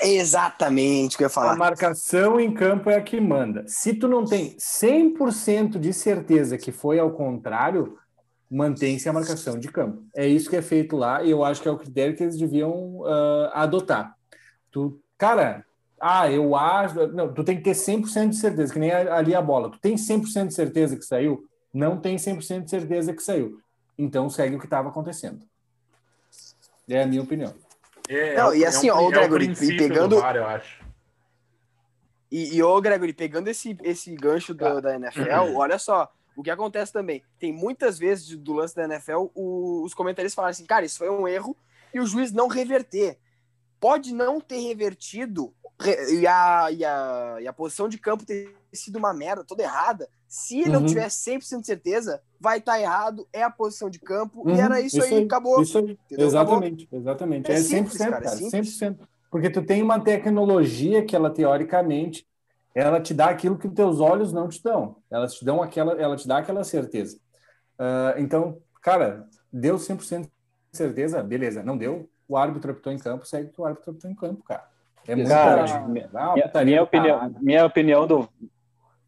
É exatamente o que eu ia A falar. marcação em campo é a que manda. Se tu não tem 100% de certeza que foi ao contrário, mantém-se a marcação de campo. É isso que é feito lá e eu acho que é o critério que eles deviam ah, adotar. Tu, cara, ah, eu acho. Não, tu tem que ter 100% de certeza, que nem ali a bola. Tu tem 100% de certeza que saiu? Não tem 100% de certeza que saiu. Então segue o que estava acontecendo. É a minha opinião. É, Não, é, e é assim, um, ó, o é Gregory, princípio pegando- do VAR, eu acho. E, e ô, Gregory, pegando esse, esse gancho do- da NFL, olha só, o que acontece também, tem muitas vezes do lance da NFL, o- os comentaristas falam assim, cara, isso foi um erro, e o juiz não reverter. Pode não ter revertido re- e, a, e, a, e a posição de campo ter sido uma merda, toda errada. Se ele não Uhum. tiver 100% de certeza, vai estar errado, é a posição de campo, Uhum, e era isso, aí, acabou. Isso aí, Entendeu? exatamente, exatamente. É É, simples, 100%, cara, é simples. 100%. Porque tu tem uma tecnologia que ela teoricamente ela te dá aquilo que teus olhos não te dão. Ela te dão aquela, ela te dá aquela certeza. Ah, então, cara, deu 100% de certeza, beleza. Não deu, o árbitro apitou em campo, segue o que o árbitro apitou em campo, cara. É muito Cara, forte. minha- uma Minha, opinião, minha opinião do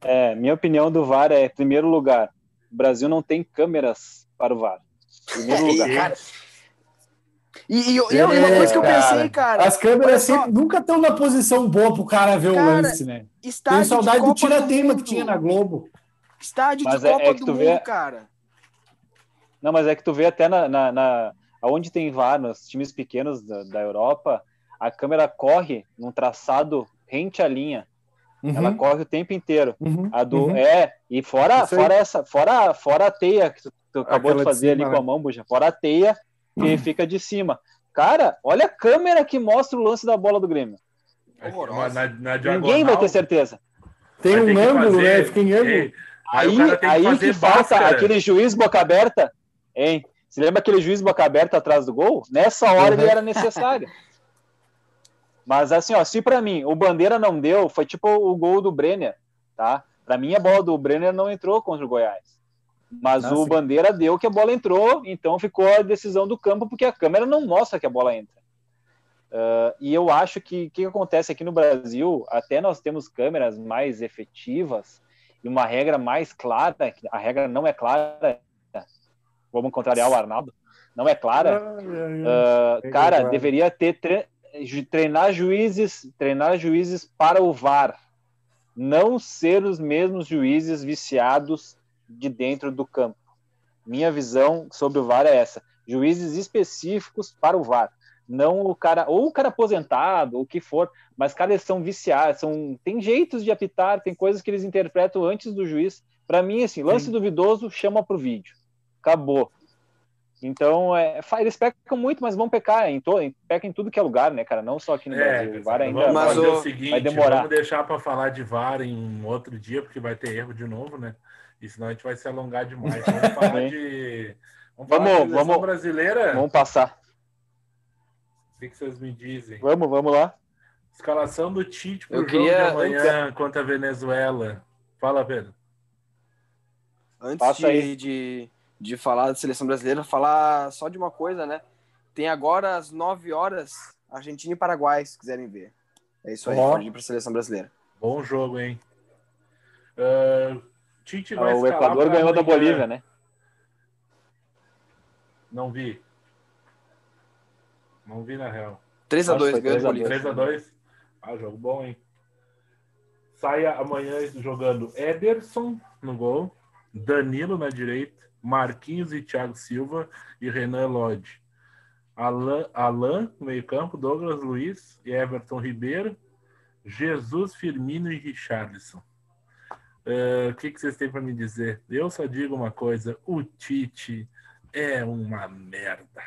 é, minha opinião do VAR é, em primeiro lugar, o Brasil não tem câmeras para o VAR. Em primeiro lugar. cara, E, e, eu- uma coisa que eu pensei, cara, As câmeras sempre, nunca estão na posição boa pro cara ver o Cara, lance, né? estádio Tem saudade de do Mundo. que tinha na Globo. Estádio Mas de é- Copa é que do tu Mundo, vê- cara. Não, mas é que tu vê até na, na, na- aonde tem VAR, nos times pequenos da, da Europa, a câmera corre num traçado rente à linha. Ela Uhum, corre o tempo inteiro. uhum, A do uhum. é e fora aí. fora essa fora fora a teia que tu, tu acabou Aquela de de fazer ali cima, com né? a mão, buja. Fora a teia que fica de cima. Cara, olha a câmera que mostra o lance da bola do Grêmio. Horrorosa. Na, na diagonal, Ninguém vai ter certeza. Tem um que ângulo, né? Fica em ângulo. É, Aí, tem aí fazer que falta aquele juiz boca aberta, hein? Você lembra aquele juiz boca aberta atrás do gol? Nessa hora Uhum. ele era necessário. Mas assim, ó, se pra mim o Bandeira não deu, foi tipo o gol do Brenner, tá? Pra mim a bola do Brenner não entrou contra o Goiás. Mas Ah, o. Bandeira deu que a bola entrou, então ficou a decisão do campo, porque a câmera não mostra que a bola entra. Ah, e eu acho que o que acontece aqui no Brasil, até nós temos câmeras mais efetivas e uma regra mais clara, a regra não é clara, vamos contrariar o Arnaldo, não é clara, Regra cara, deveria ter tre- treinar juízes, treinar juízes para o VAR, não ser os mesmos juízes viciados de dentro do campo. Minha visão sobre o VAR é essa: juízes específicos para o VAR, não o cara ou o cara aposentado, ou o que for, mas cara eles são viciados, são tem jeitos de apitar, tem coisas que eles interpretam antes do juiz. Para mim, assim, lance duvidoso chama pro vídeo, acabou. Então, é, eles pecam muito, mas vão pecar em, to, em, pecam em tudo que é lugar, né, cara? Não só aqui no É, Brasil. O VAR ainda vamos Mas fazer o- seguinte, vai demorar. vamos deixar para falar de VAR em outro dia, porque vai ter erro de novo, né? E senão a gente vai se alongar demais. Vamos falar de. Vamos, Vamos- falar de vamos- brasileira? Vamos passar. O que vocês me dizem? Vamos, vamos lá. Escalação do Tite para o jogo queria- de amanhã contra a Venezuela. Fala, Pedro. Antes Passa aí. de, de, falar da seleção brasileira, falar só de uma coisa, né? Tem agora às 9 horas Argentina e Paraguai, se quiserem ver. É isso aí, pode ir para a seleção brasileira. Bom jogo, hein? Ah, Tite vai o escalar Equador ganhou da. Bolívia, né? Não vi. Não vi na real. 3 a Acho que 2 foi ganhou 3 a Bolívia. 3x2. Ah, jogo bom, hein? Saia amanhã jogando Ederson no gol, Danilo na direita, Marquinhos e Thiago Silva e Renan Lodge. Alan no meio-campo, Douglas Luiz e Everton Ribeiro, Jesus Firmino e Richarlison. Eh, O que, que vocês têm para me dizer? Eu só digo uma coisa: o Tite é uma merda.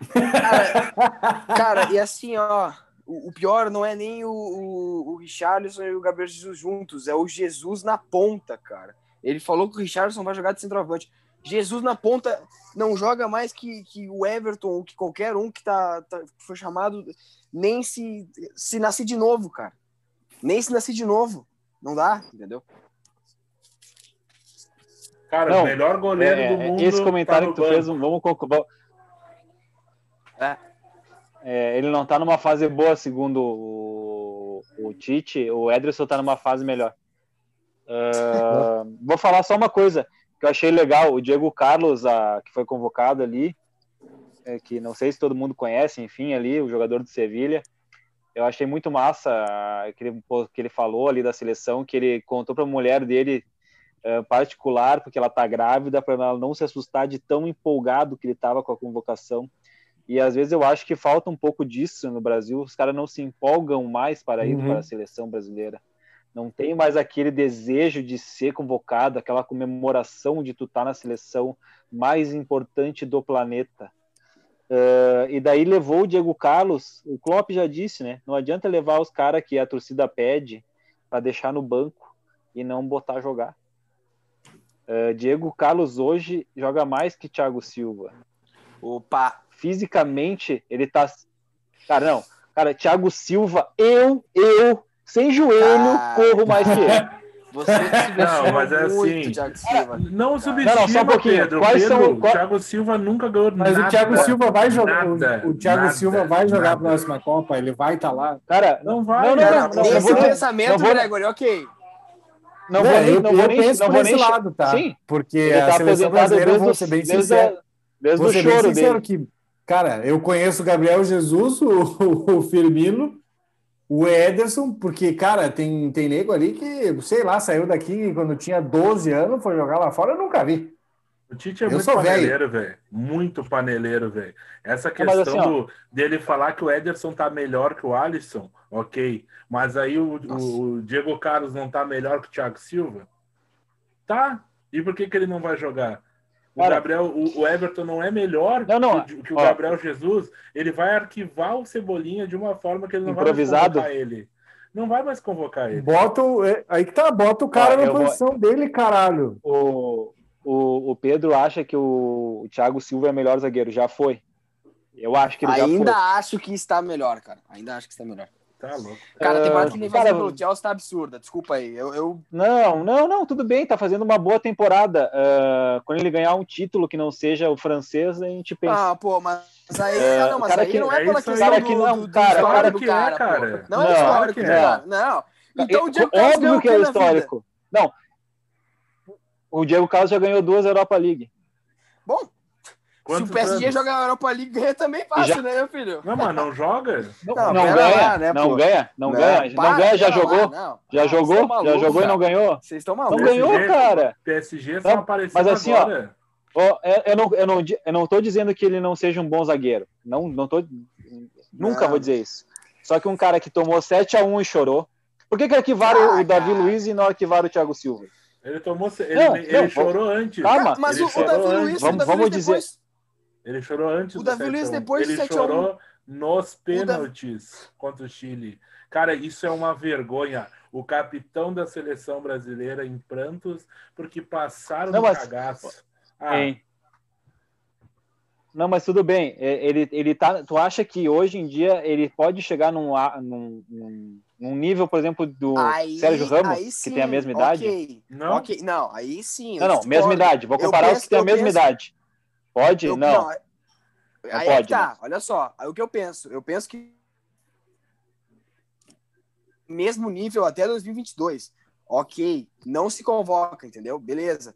Cara, e assim, ó, o, o pior não é nem o, o, o Richarlison e o Gabriel Jesus juntos, é o Jesus na ponta, cara. Ele falou que o Richarlison vai jogar de centroavante. Jesus na ponta não joga mais que, que o Everton ou que qualquer um que tá, tá- foi chamado, nem se, se nascer de novo, cara. Nem se nascer de novo. Não dá, entendeu? Cara, Não, o melhor goleiro É, do mundo. esse comentário tá que tu fez, banco. vamos concordar. É. é, ele não tá numa fase boa, segundo o, o Tite. O Ederson tá numa fase melhor. Uh, vou falar só uma coisa que eu achei legal. O Diego Carlos, a, que foi convocado ali, é, que não sei se todo mundo conhece, enfim, ali, o jogador do Sevilha. Eu achei muito massa que ele, que ele falou ali da seleção, que ele contou para a mulher dele uh, particular, porque ela tá grávida, para ela não se assustar de tão empolgado que ele estava com a convocação. E às vezes eu acho que falta um pouco disso no Brasil. Os caras não se empolgam mais para ir uhum. para a seleção brasileira. Não tem mais aquele desejo de ser convocado, aquela comemoração de tu estar tá na seleção mais importante do planeta. Uh, e daí levou o Diego Carlos. O Klopp já disse, né? Não adianta levar os caras que a torcida pede para deixar no banco e não botar jogar. Uh, Diego Carlos hoje joga mais que Thiago Silva. Opa! fisicamente ele tá. Cara, não. Cara, Thiago Silva, eu, eu, sem joelho, ah, corro mais que ele. Você não, mas é assim. Silva. Não subestima, não, não, só um pouquinho. Pedro. Quais Pedro, são, qual... Thiago Silva nunca ganhou mas nada. Mas o Thiago Silva vai jogar. Nada, o, o Thiago nada, Silva vai jogar nada. a próxima Copa, ele vai estar tá lá. Cara, não vai. Não, não, não. não, Esse não, pensamento, não vou... Gregory, ok. Não vou eu, não vou nem, penso não por vou esse nem... lado, tá? Sim. Porque Ele a tá seleção brasileira, vou ser bem sincero. Desde vou o ser bem choro sincero dele. que, cara, eu conheço o Gabriel Jesus, o, o Firmino, o Ederson, porque, cara, tem, tem nego ali que, sei lá, saiu daqui quando tinha 12 anos, foi jogar lá fora, eu nunca vi. O Tite é Eu muito paneleiro, velho. Muito paneleiro, velho. Essa questão assim, do- dele falar que o Ederson tá melhor que o Alisson, ok. Mas aí o, o- o Diego Carlos não tá melhor que o Thiago Silva? Tá. E por que, que ele não vai jogar? O Cara, Gabriel, o, o Everton não é melhor Não, não, que, o- que o ó. Gabriel Jesus. Ele vai arquivar o Cebolinha de uma forma que ele não Improvisado? vai mais convocar ele. Não vai mais convocar ele. Bota o, é, aí que tá, bota o cara Ó, na eu vou- posição dele, caralho. O, o, o Pedro acha que o, o Thiago Silva é melhor zagueiro. Já foi. Eu acho que ele Ainda já acho que está melhor, cara. Ainda acho que está melhor. Tá louco. Cara, tem Ah, temporada que ele vai cara, fazer pelo Chelsea tá absurda. Desculpa aí. Eu, eu... Não, não, não, tudo bem, tá fazendo uma boa temporada. Ah, quando ele ganhar um título que não seja o francês, a gente pensa. Ah, pô, mas aí, É, ah, não, mas cara aí que- não é é pela questão Cara do, que não, do, do cara, histórico cara do que é, cara, cara. pô. Não é Não, histórico é. cara. Não. Então o Diego É, Carlos óbvio ganhou que é histórico. Não. O Diego Carlos já ganhou duas Europa League. Bom, Quantos se o PSG anos? joga a Europa League, ganha também fácil, Já- né, meu filho? Não, mas não joga? Não, Não, não ganha, lá, né, não pô? ganha, não, ganha, para, não ganha, já jogou, não. já Ah, jogou, estão já jogou e cara. não ganhou. Vocês estão Não malucos. ganhou, cara. PSG só Não, apareceu mas assim, ó, agora. Ó, eu, eu não, eu, não, eu não tô dizendo que ele não seja um bom zagueiro. Não, não tô, nunca Não. vou dizer isso. Só que um cara que tomou 7 a 1 e chorou. Por que, que arquivaram Ah, o Davi cara. Luiz e não arquivaram o Thiago Silva? Ele tomou. Ele, Não, ele não, chorou antes. calma. Mas ele o, Davi. Luiz, Vamos- Davi vamos Luiz dizer- depois... Ele chorou antes O do Davi 7 a 1. Luiz, depois do Ele 7 a 1. chorou nos pênaltis contra o Chile. Cara, isso é uma vergonha. O capitão da seleção brasileira em prantos porque passaram Não, no mas- cagaço. Ah, Hein? Não, mas tudo bem. É, Ele, ele tá. Tu acha que hoje em dia ele pode chegar num, num, num, num nível, por exemplo, do Aí, Sérgio Ramos, que tem a mesma idade? ok, Não? ok. Não, aí sim. Não, não, mesma idade. Vou comparar os que têm a mesma penso- idade. Pode? Eu- não. aí é pode, que tá, né? olha só. Aí o que eu penso? Eu penso que mesmo nível até 2022. Ok, não se convoca, entendeu? Beleza.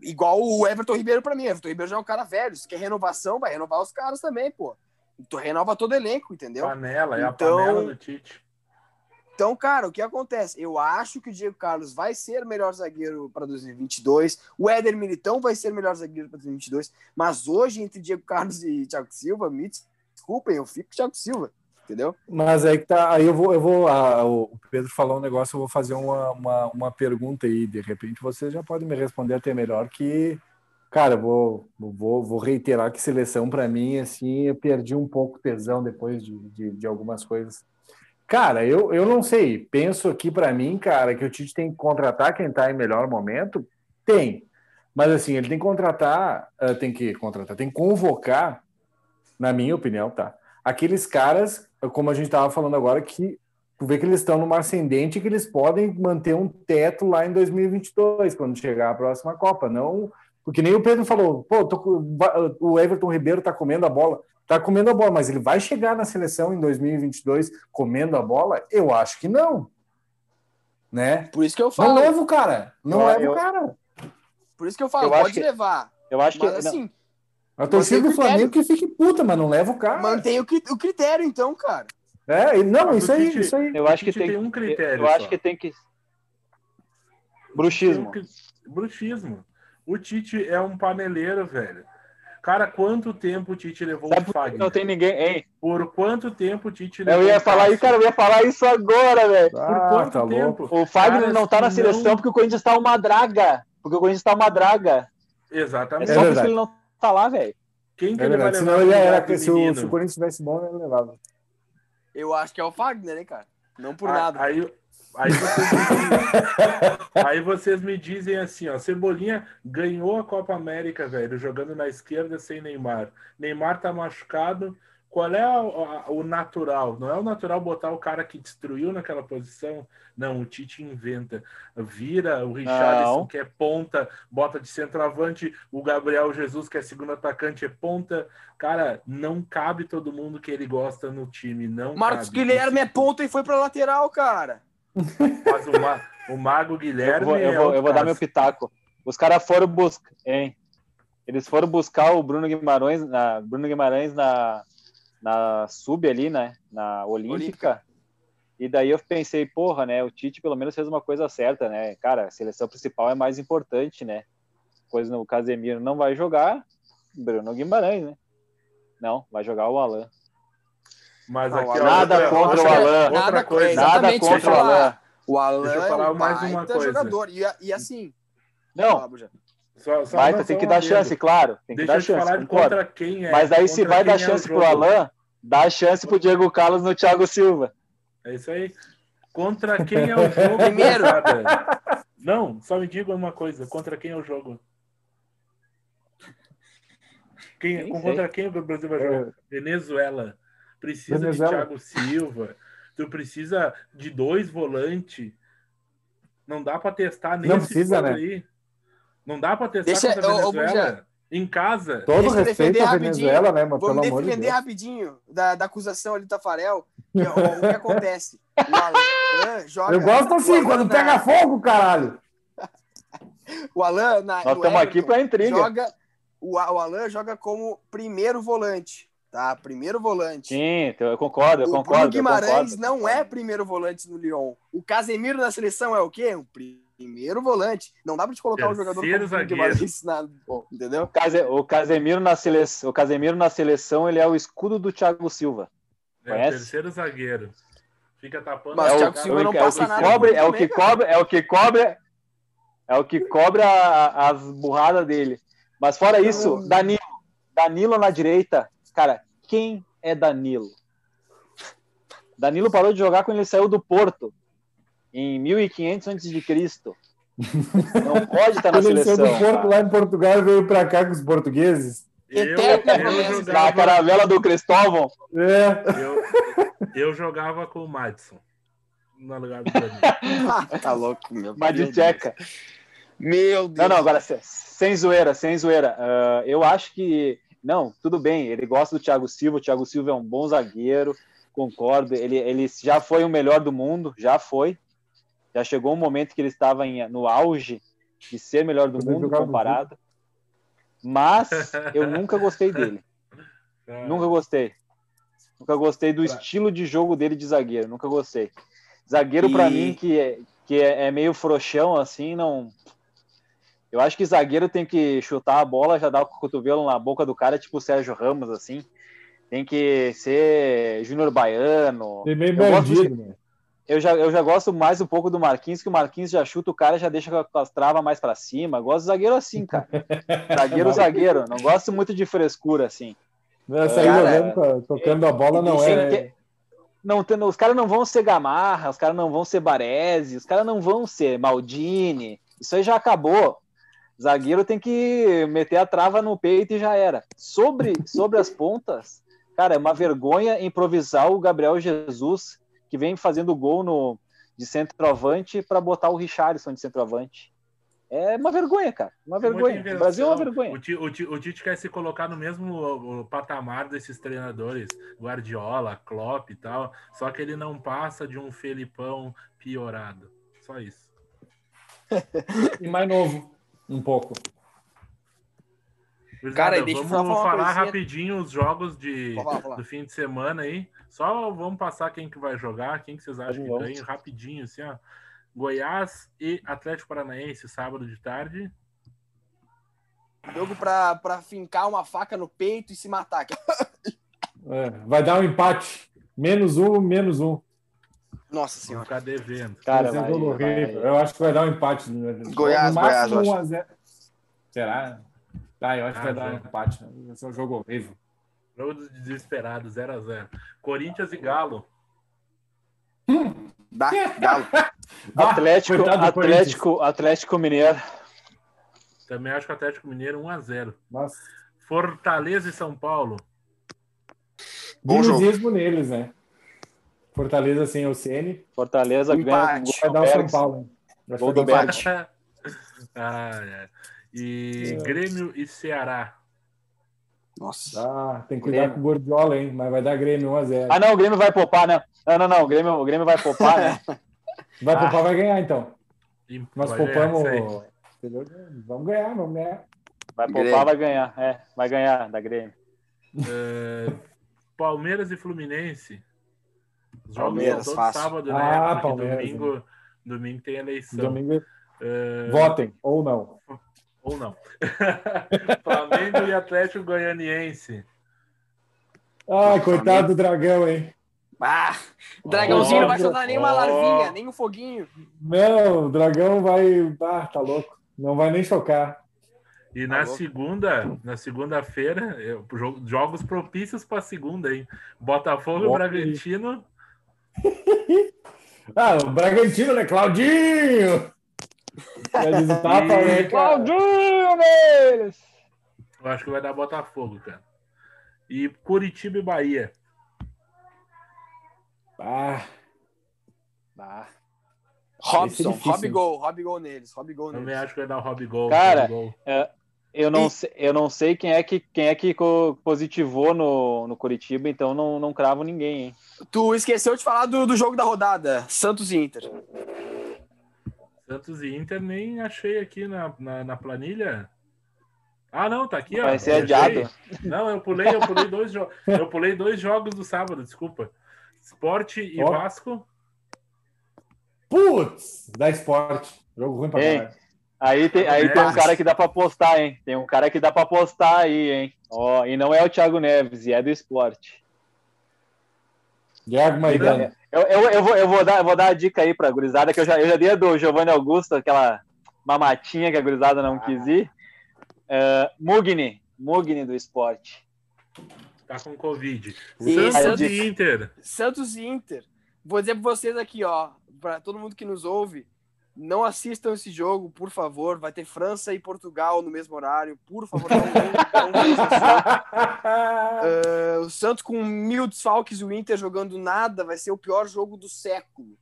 Igual o Everton Ribeiro pra mim. Everton Ribeiro já é um cara velho. Se quer renovação, vai renovar os caras também, pô. Tu renova todo elenco, entendeu? Panela, é a Então- panela do Tite. Então, cara, o que acontece? Eu acho que o Diego Carlos vai ser o melhor zagueiro para 2022. O Éder Militão vai ser o melhor zagueiro para 2022. Mas hoje, entre Diego Carlos e Thiago Silva, me desculpem, eu fico com o Thiago Silva. Entendeu? Mas aí que tá, aí eu vou, eu vou, ah, o Pedro falou um negócio, eu vou fazer uma, uma, uma pergunta aí, de repente vocês já podem me responder até melhor que, cara, vou, vou, vou reiterar que seleção para mim, assim, eu perdi um pouco tesão depois de, de, de algumas coisas. Cara, eu, eu não sei, penso aqui para mim, cara, que o Tite tem que contratar quem tá em melhor momento, tem, mas assim, ele tem que contratar, ah, tem que contratar, tem que convocar, na minha opinião, tá? Aqueles caras, como a gente estava falando agora, que tu vê que eles estão numa ascendente que eles podem manter um teto lá em 2022, quando chegar a próxima Copa. Não Porque nem o Pedro falou, pô, com... o Everton Ribeiro tá comendo a bola. Tá comendo a bola, mas ele vai chegar na seleção em 2022 comendo a bola? Eu acho que não. Né? Por isso que eu falo. Não leva o cara. Não eu, leva o cara. Por isso que eu falo, eu pode que... levar. Eu acho que. Mas, assim, a torcida do Flamengo que fique puta, mas não leva o cara. Mantém o, o critério, então, cara. É, não, isso aí, isso aí. Eu acho que tem, tem um critério. Eu acho que tem que. Bruxismo. Bruxismo. O Tite é um paneleiro, velho. Cara, quanto tempo o Tite levou Sabe o Fagner? Não tem ninguém, hein? Por quanto tempo o Tite levou Eu ia falar isso, cara, eu ia falar isso agora, velho. Ah, por quanto tá tempo? O Fagner cara, não tá na seleção não... porque o Corinthians tá uma draga. Porque o Corinthians tá uma draga. Exatamente. É só é que ele não tá lá, velho. Quem que é ele vai levar? Senão ele era, se, o, se o Corinthians tivesse bom, ele levava. Eu acho que é o Fagner, hein, cara? Não por nada. Aí, Aí vocês, aí vocês, me dizem assim, ó, Cebolinha ganhou a Copa América, velho, jogando na esquerda sem Neymar. Neymar tá machucado. Qual é o, o natural? Não é o natural botar o cara que destruiu naquela posição? Não, o Tite inventa. Vira o Richarlison, que é ponta, bota de centroavante, o Gabriel Jesus, que é segundo atacante, é ponta. Cara, não cabe todo mundo que ele gosta no time. Não Marcos cabe. Guilherme é ponta e foi pra lateral, cara. Mas o, Ma o Mago Guilherme. Eu vou, eu vou, é eu vou dar meu pitaco. Os caras foram buscar. Hein? Eles foram buscar o Bruno Guimarães na, Bruno Guimarães na, na sub ali, né? Na Olímpica. Olímpica. E daí eu pensei, porra, né? O Tite pelo menos fez uma coisa certa, né? Cara, a seleção principal é mais importante, né? Pois no Casemiro não vai jogar, Bruno Guimarães, né? Não, vai jogar o Alan. Mas aqui, nada outra, contra o Alan. Outra coisa. Nada contra o Alan. O Alan Deixa eu falar é um mais uma coisa. jogador. E, e assim. Não. Só, só Baita, tem que dar chance, claro. Tem que Deixa dar chance. Falar contra quem é, Mas aí, se vai dar é chance pro Alan, dá chance pro Diego Carlos no Thiago Silva. É isso aí. Contra quem é o jogo? Primeiro. Não, só me diga uma coisa. Contra quem é o jogo? Quem, contra quem o Brasil vai jogar? É. Venezuela precisa Venezuela. de Thiago Silva, tu precisa de dois volantes. Não dá para testar nesse Não precisa, né? aí. Não dá para testar Deixa, contra a Venezuela. em casa. Todo Deixa respeito à Venezuela, né, mano? Vou me defender de rapidinho da, da acusação ali do Tafarel. Que, ó, o que acontece? O Alan joga. Eu gosto assim, quando na... pega fogo, caralho. o Alan. Na, Nós estamos aqui para intriga. Joga, o, o Alan joga como primeiro volante tá? Primeiro volante. Sim, então eu concordo, eu o concordo. O Guimarães concordo. não é primeiro volante no Lyon. O Casemiro na seleção é o quê? O primeiro volante. Não dá para te colocar um jogador como o Guimarães na, entendeu? O Casemiro na seleção, o Casemiro na seleção, ele é o escudo do Thiago Silva. É o terceiro zagueiro. Fica tapando. Mas o Thiago Silva não passa nada. Cobre, é o que cobre, é o que cobre, é o que cobre a, as burradas dele. Mas fora isso, Danilo, Danilo na direita, Cara, quem é Danilo? Danilo parou de jogar quando ele saiu do Porto, em 1500 a.C. Não pode estar na ele seleção. Ele saiu do Porto lá em Portugal e veio para cá com os portugueses. Eu, eu jogava... Na caravela do Cristóvão. É. Eu, eu jogava com o Madison. No lugar do Danilo. tá louco, meu. Madicheca. Meu Deus. Não, não, agora sem zoeira, sem zoeira. Uh, eu acho que não, tudo bem, ele gosta do Thiago Silva, o Thiago Silva é um bom zagueiro, concordo, ele, ele já foi o melhor do mundo, já foi, já chegou um momento que ele estava em, no auge de ser melhor do mundo comparado, mas eu nunca gostei dele, é. nunca gostei, nunca gostei do estilo de jogo dele de zagueiro, nunca gostei. Zagueiro e... para mim que, é, que é, é meio frouxão assim, não eu acho que zagueiro tem que chutar a bola, já dar o cotovelo na boca do cara, tipo o Sérgio Ramos, assim. Tem que ser Júnior Baiano. Tem meio bandido, né? Eu já, eu já gosto mais um pouco do Marquinhos, que o Marquinhos já chuta o cara, já deixa com as travas mais para cima. Eu gosto de zagueiro assim, cara. zagueiro, zagueiro. Não gosto muito de frescura, assim. Essa aí jogando, tocando a bola não é. Não, os caras não vão ser Gamarra, os caras não vão ser Baresi, os caras não vão ser Maldini. Isso aí já acabou. Zagueiro tem que meter a trava no peito e já era. Sobre, sobre as pontas, cara, é uma vergonha improvisar o Gabriel Jesus, que vem fazendo gol no, de centroavante, para botar o Richarlison de centroavante. É uma vergonha, cara. Uma vergonha. O. Brasil é uma vergonha. O Ti- o Ti- o Tite quer se colocar no mesmo o, patamar desses treinadores, Guardiola, Klopp e tal, só que ele não passa de um Felipão piorado. Só isso. E mais novo, um pouco. Cara, e eu vamos falar falar rapidinho os jogos de, lá, lá. do fim de semana aí. Só vamos passar quem que vai jogar, quem que vocês acham que Vamos. ganha, rapidinho, assim, ó. Goiás e Atlético Paranaense, sábado de tarde. Jogo pra, pra fincar uma faca no peito e se matar. É, vai dar um empate. Menos um, menos um. Nossa senhora. ficar devendo. Cara, Vai ser um vai, jogo horrível. vai- Eu acho que vai dar um empate. Goiás, No máximo Goiás, 1 a 0. Será? Ah, eu acho que Ah, vai dar um zero. empate. Vai ser um jogo horrível. Jogo dos desesperados, 0x0. Corinthians e Galo. Dá, galo. Atlético, Atlético, Atlético Mineiro. Também acho que o Atlético Mineiro 1x0. Nossa. Fortaleza e São Paulo. Bom jogo. Neles, né? Fortaleza sem o Ceni. Fortaleza ganha Vai dar o São. Paulo. Gol vai do empate. ah, é. E É. Grêmio e Ceará. Nossa. Ah, tem que cuidar Grêmio. com o Gordiola, hein? Mas vai dar Grêmio 1x0. Ah, não, o Grêmio vai poupar, né? Não, não, não. O Grêmio, o Grêmio vai poupar, né? Vai Ah. poupar, vai ganhar, então. E Nós poupamos. Vamos ganhar, vamos ganhar. Vai Grêmio. poupar, vai ganhar. É, vai ganhar da Grêmio. É, Palmeiras e Fluminense. Os jogos Palmeiras, são todo fácil. sábado, né? Ah, Porque Palmeiras, domingo, domingo tem eleição. Domingo, É, votem, ou não. Ou não. Flamengo e Atlético Goianiense. Ai, coitado do dragão, hein? Ah, o dragãozinho não vai soltar nem uma ó. larvinha, nem um foguinho. Não, o dragão vai. Ah, tá louco. Não vai nem chocar. E na louco. segunda, na segunda-feira, jo- jogos propícios para segunda, hein? Botafogo e Bragantino. Ah, o Bragantino, né? Claudinho! Diz o tapa, né? cara? Claudinho, deles! Eu acho que vai dar Botafogo, cara. E Curitiba e Bahia. Ah, Ah, Robson, difícil, Rob hein? Gol, Rob Gol neles, Rob Gol Também neles. acho que vai dar o Rob Gol. Cara, Rob Gol. Eu não, E- sei, eu não sei quem é que, quem é que positivou no, no Curitiba, então não, não cravo ninguém, hein? Tu esqueceu de falar do, do jogo da rodada, Santos e Inter. Santos e Inter nem achei aqui na, na, na planilha. Ah, não, tá aqui, ó. Vai ser Eu adiado. Não, eu pulei, eu pulei dois jogos. Eu pulei dois jogos do sábado, desculpa. Esporte e Ó. Vasco. putz! Dá esporte. Jogo ruim pra caralho. Aí tem, aí É. tem um cara que dá pra apostar, hein? Tem um cara que dá pra apostar aí, hein? Ó, e não é o Thiago Neves, e é do esporte. Thiago Maidana. Eu, eu, eu, vou, eu, vou dar, eu vou dar a dica aí pra gurizada, que eu já, eu já dei a do Giovanni Augusto, aquela mamatinha que a gurizada não quis ir. É, Mugni, Mugni do esporte. Tá com Covid. Santos Santos- e Inter. Santos e Inter. Vou dizer pra vocês aqui, ó, pra todo mundo que nos ouve, não assistam esse jogo, por favor. Vai ter França e Portugal no mesmo horário. Por favor, não, não, jogo. Ah, o Santos com mil desfalques e o Inter jogando nada vai ser o pior jogo do século.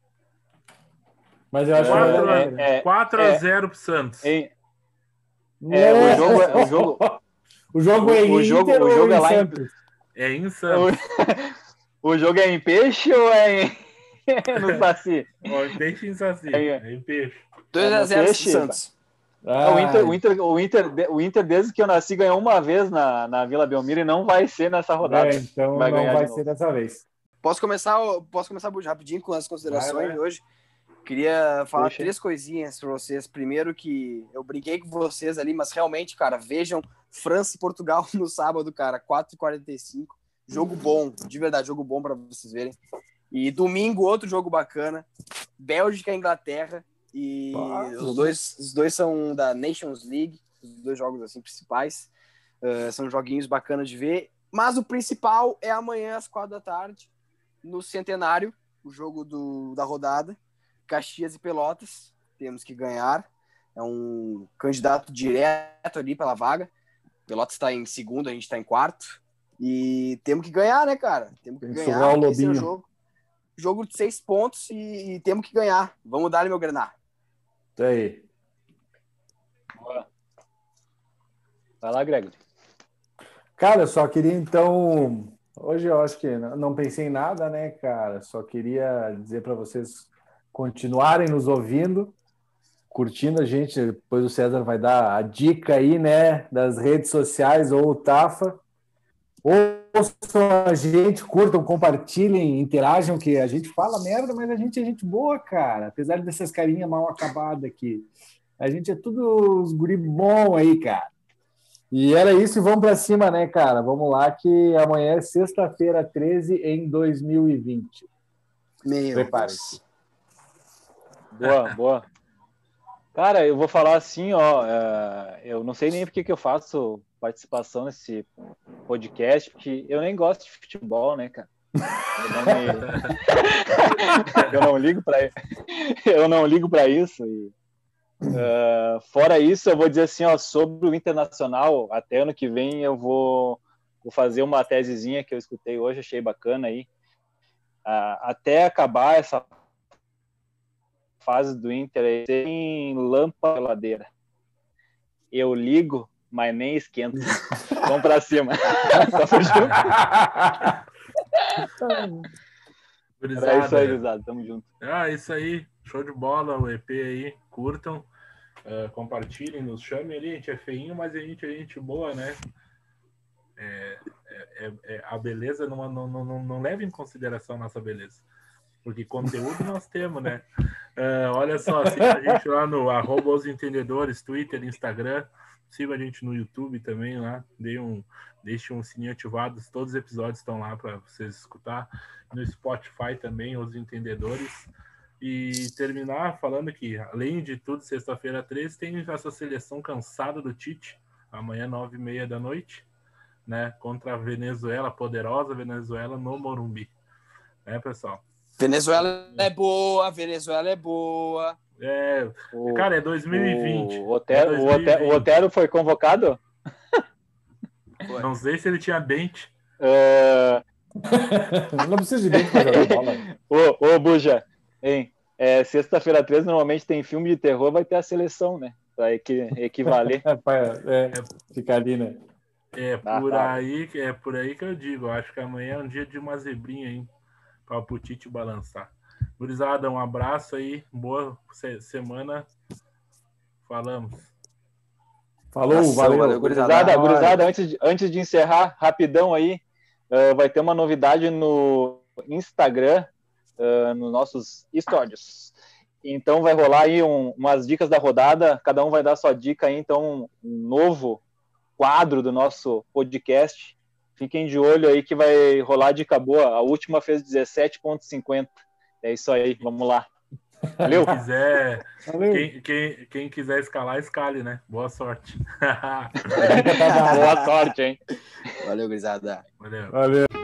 Mas eu acho que vai Quatro, dar é, Inter. é, 4x0 pro Santos. Hein? É, o jogo é- o jogo- O jogo é o em jogo- o jogo em é lá em-? É em Santos. O jogo é em peixe ou é em... no Saci? Ó, peixe em saci. É. É em peixe. 2x0 peixe, Santos. Ah, o, Inter, o, Inter, o, Inter, o Inter, desde que eu nasci, ganhou uma vez na, na Vila Belmiro e não vai ser nessa rodada. é, então Vai não vai de ser dessa vez. Posso começar, posso começar rapidinho com as considerações Vai, vai. de hoje? Queria falar Puxa. três coisinhas para vocês. Primeiro que eu briguei com vocês ali, mas realmente, cara, vejam França e Portugal no sábado, cara, 4h45. Jogo bom, de verdade, jogo bom para vocês verem. E domingo, outro jogo bacana. Bélgica e Inglaterra. E os, dois, os dois são da Nations League, os dois jogos assim principais. Uh, são joguinhos bacanas de ver. Mas o principal é amanhã às quatro da tarde, no Centenário, o jogo do, da rodada. Caxias e Pelotas, temos que ganhar. É um candidato direto ali pela vaga. Pelotas está em segundo, a gente está em quarto. E temos que ganhar, né, cara? Temos que Tem que ganhar. o esse é o lobinho. jogo, jogo de seis pontos e, e temos que ganhar. Vamos dar, meu Grenar. Isso aí. Boa. Vai lá, Greg. Cara, eu só queria então. Hoje eu acho que não pensei em nada, né, cara? Só queria dizer para vocês continuarem nos ouvindo, curtindo a gente. Depois o César vai dar a dica aí, né, das redes sociais ou o Tafa. Ouçam a gente, curtam, compartilhem, interajam, que a gente fala merda, mas a gente é gente boa, cara. Apesar dessas carinhas mal acabadas aqui. A gente é tudo os guri bom aí, cara. E era isso, e vamos para cima, né, cara? Vamos lá, que amanhã é sexta-feira, 13 em 2020. Meu Prepare-se. Boa, boa. Cara, eu vou falar assim, ó. é, eu não sei nem porque que eu faço participação nesse podcast, porque eu nem gosto de futebol, né, cara? Eu não, me- eu não ligo para eu não ligo para isso. E, é, fora isso, eu vou dizer assim, ó, sobre o internacional, até ano que vem eu vou, vou fazer uma tesezinha que eu escutei hoje, achei bacana aí. Ah, até acabar essa fase do Inter sem lâmpada na geladeira. Eu ligo, mas nem esquento. Vamos pra cima. Junto. Gurizada. É isso aí, gurizada. Tamo junto. Ah, isso aí. Show de bola, o EP aí. Curtam, eh, compartilhem, nos chamem ali. A gente é feinho, mas a gente é gente boa, né? É, é- é- é- a beleza não, não, não, não, leva em consideração a nossa beleza. Porque conteúdo nós temos, né? Ah, olha só, siga a gente lá no arroba os entendedores, Twitter, Instagram. Siga a gente no YouTube também lá. Dê um, deixe um sininho ativado. Todos os episódios estão lá para vocês escutar. No Spotify também, os entendedores. E terminar falando que, além de tudo, sexta-feira 13, tem essa seleção cansada do Tite, amanhã, nove e meia da noite, né? Contra a Venezuela, poderosa Venezuela, no Morumbi. Né, pessoal? Venezuela é boa, Venezuela é boa. É, O, cara, é 2020. o, Otero, É o, Otero, o Otero foi convocado? Não sei se ele tinha dente. É, Não precisa de dentro para jogar bola. Ô, ô Buja, hein? É, Sexta-feira 13 normalmente tem filme de terror, vai ter a seleção, né? Pra equi- equivaler. É, pra- é, fica ali, né? É Ah, por tá. aí, é por aí que eu digo. Eu acho que amanhã é um dia de uma zebrinha, hein? Para o Tite balançar. Gurizada, um abraço aí. Boa se- semana. Falamos. Falou, valeu. valeu, Gurizada, Nós. gurizada, antes de, antes de encerrar, rapidão aí, eh, vai ter uma novidade no Instagram, eh, nos nossos stories. Então vai rolar aí um- umas dicas da rodada, cada um vai dar sua dica aí, então um novo quadro do nosso podcast. Fiquem de olho aí que vai rolar dica boa. A última fez 17,50. É isso aí, vamos lá. Valeu! Quem quiser, Valeu. quem, quem, quem quiser escalar, escale, né? Boa sorte. Boa sorte, hein? Valeu, gurizada. Valeu. Valeu.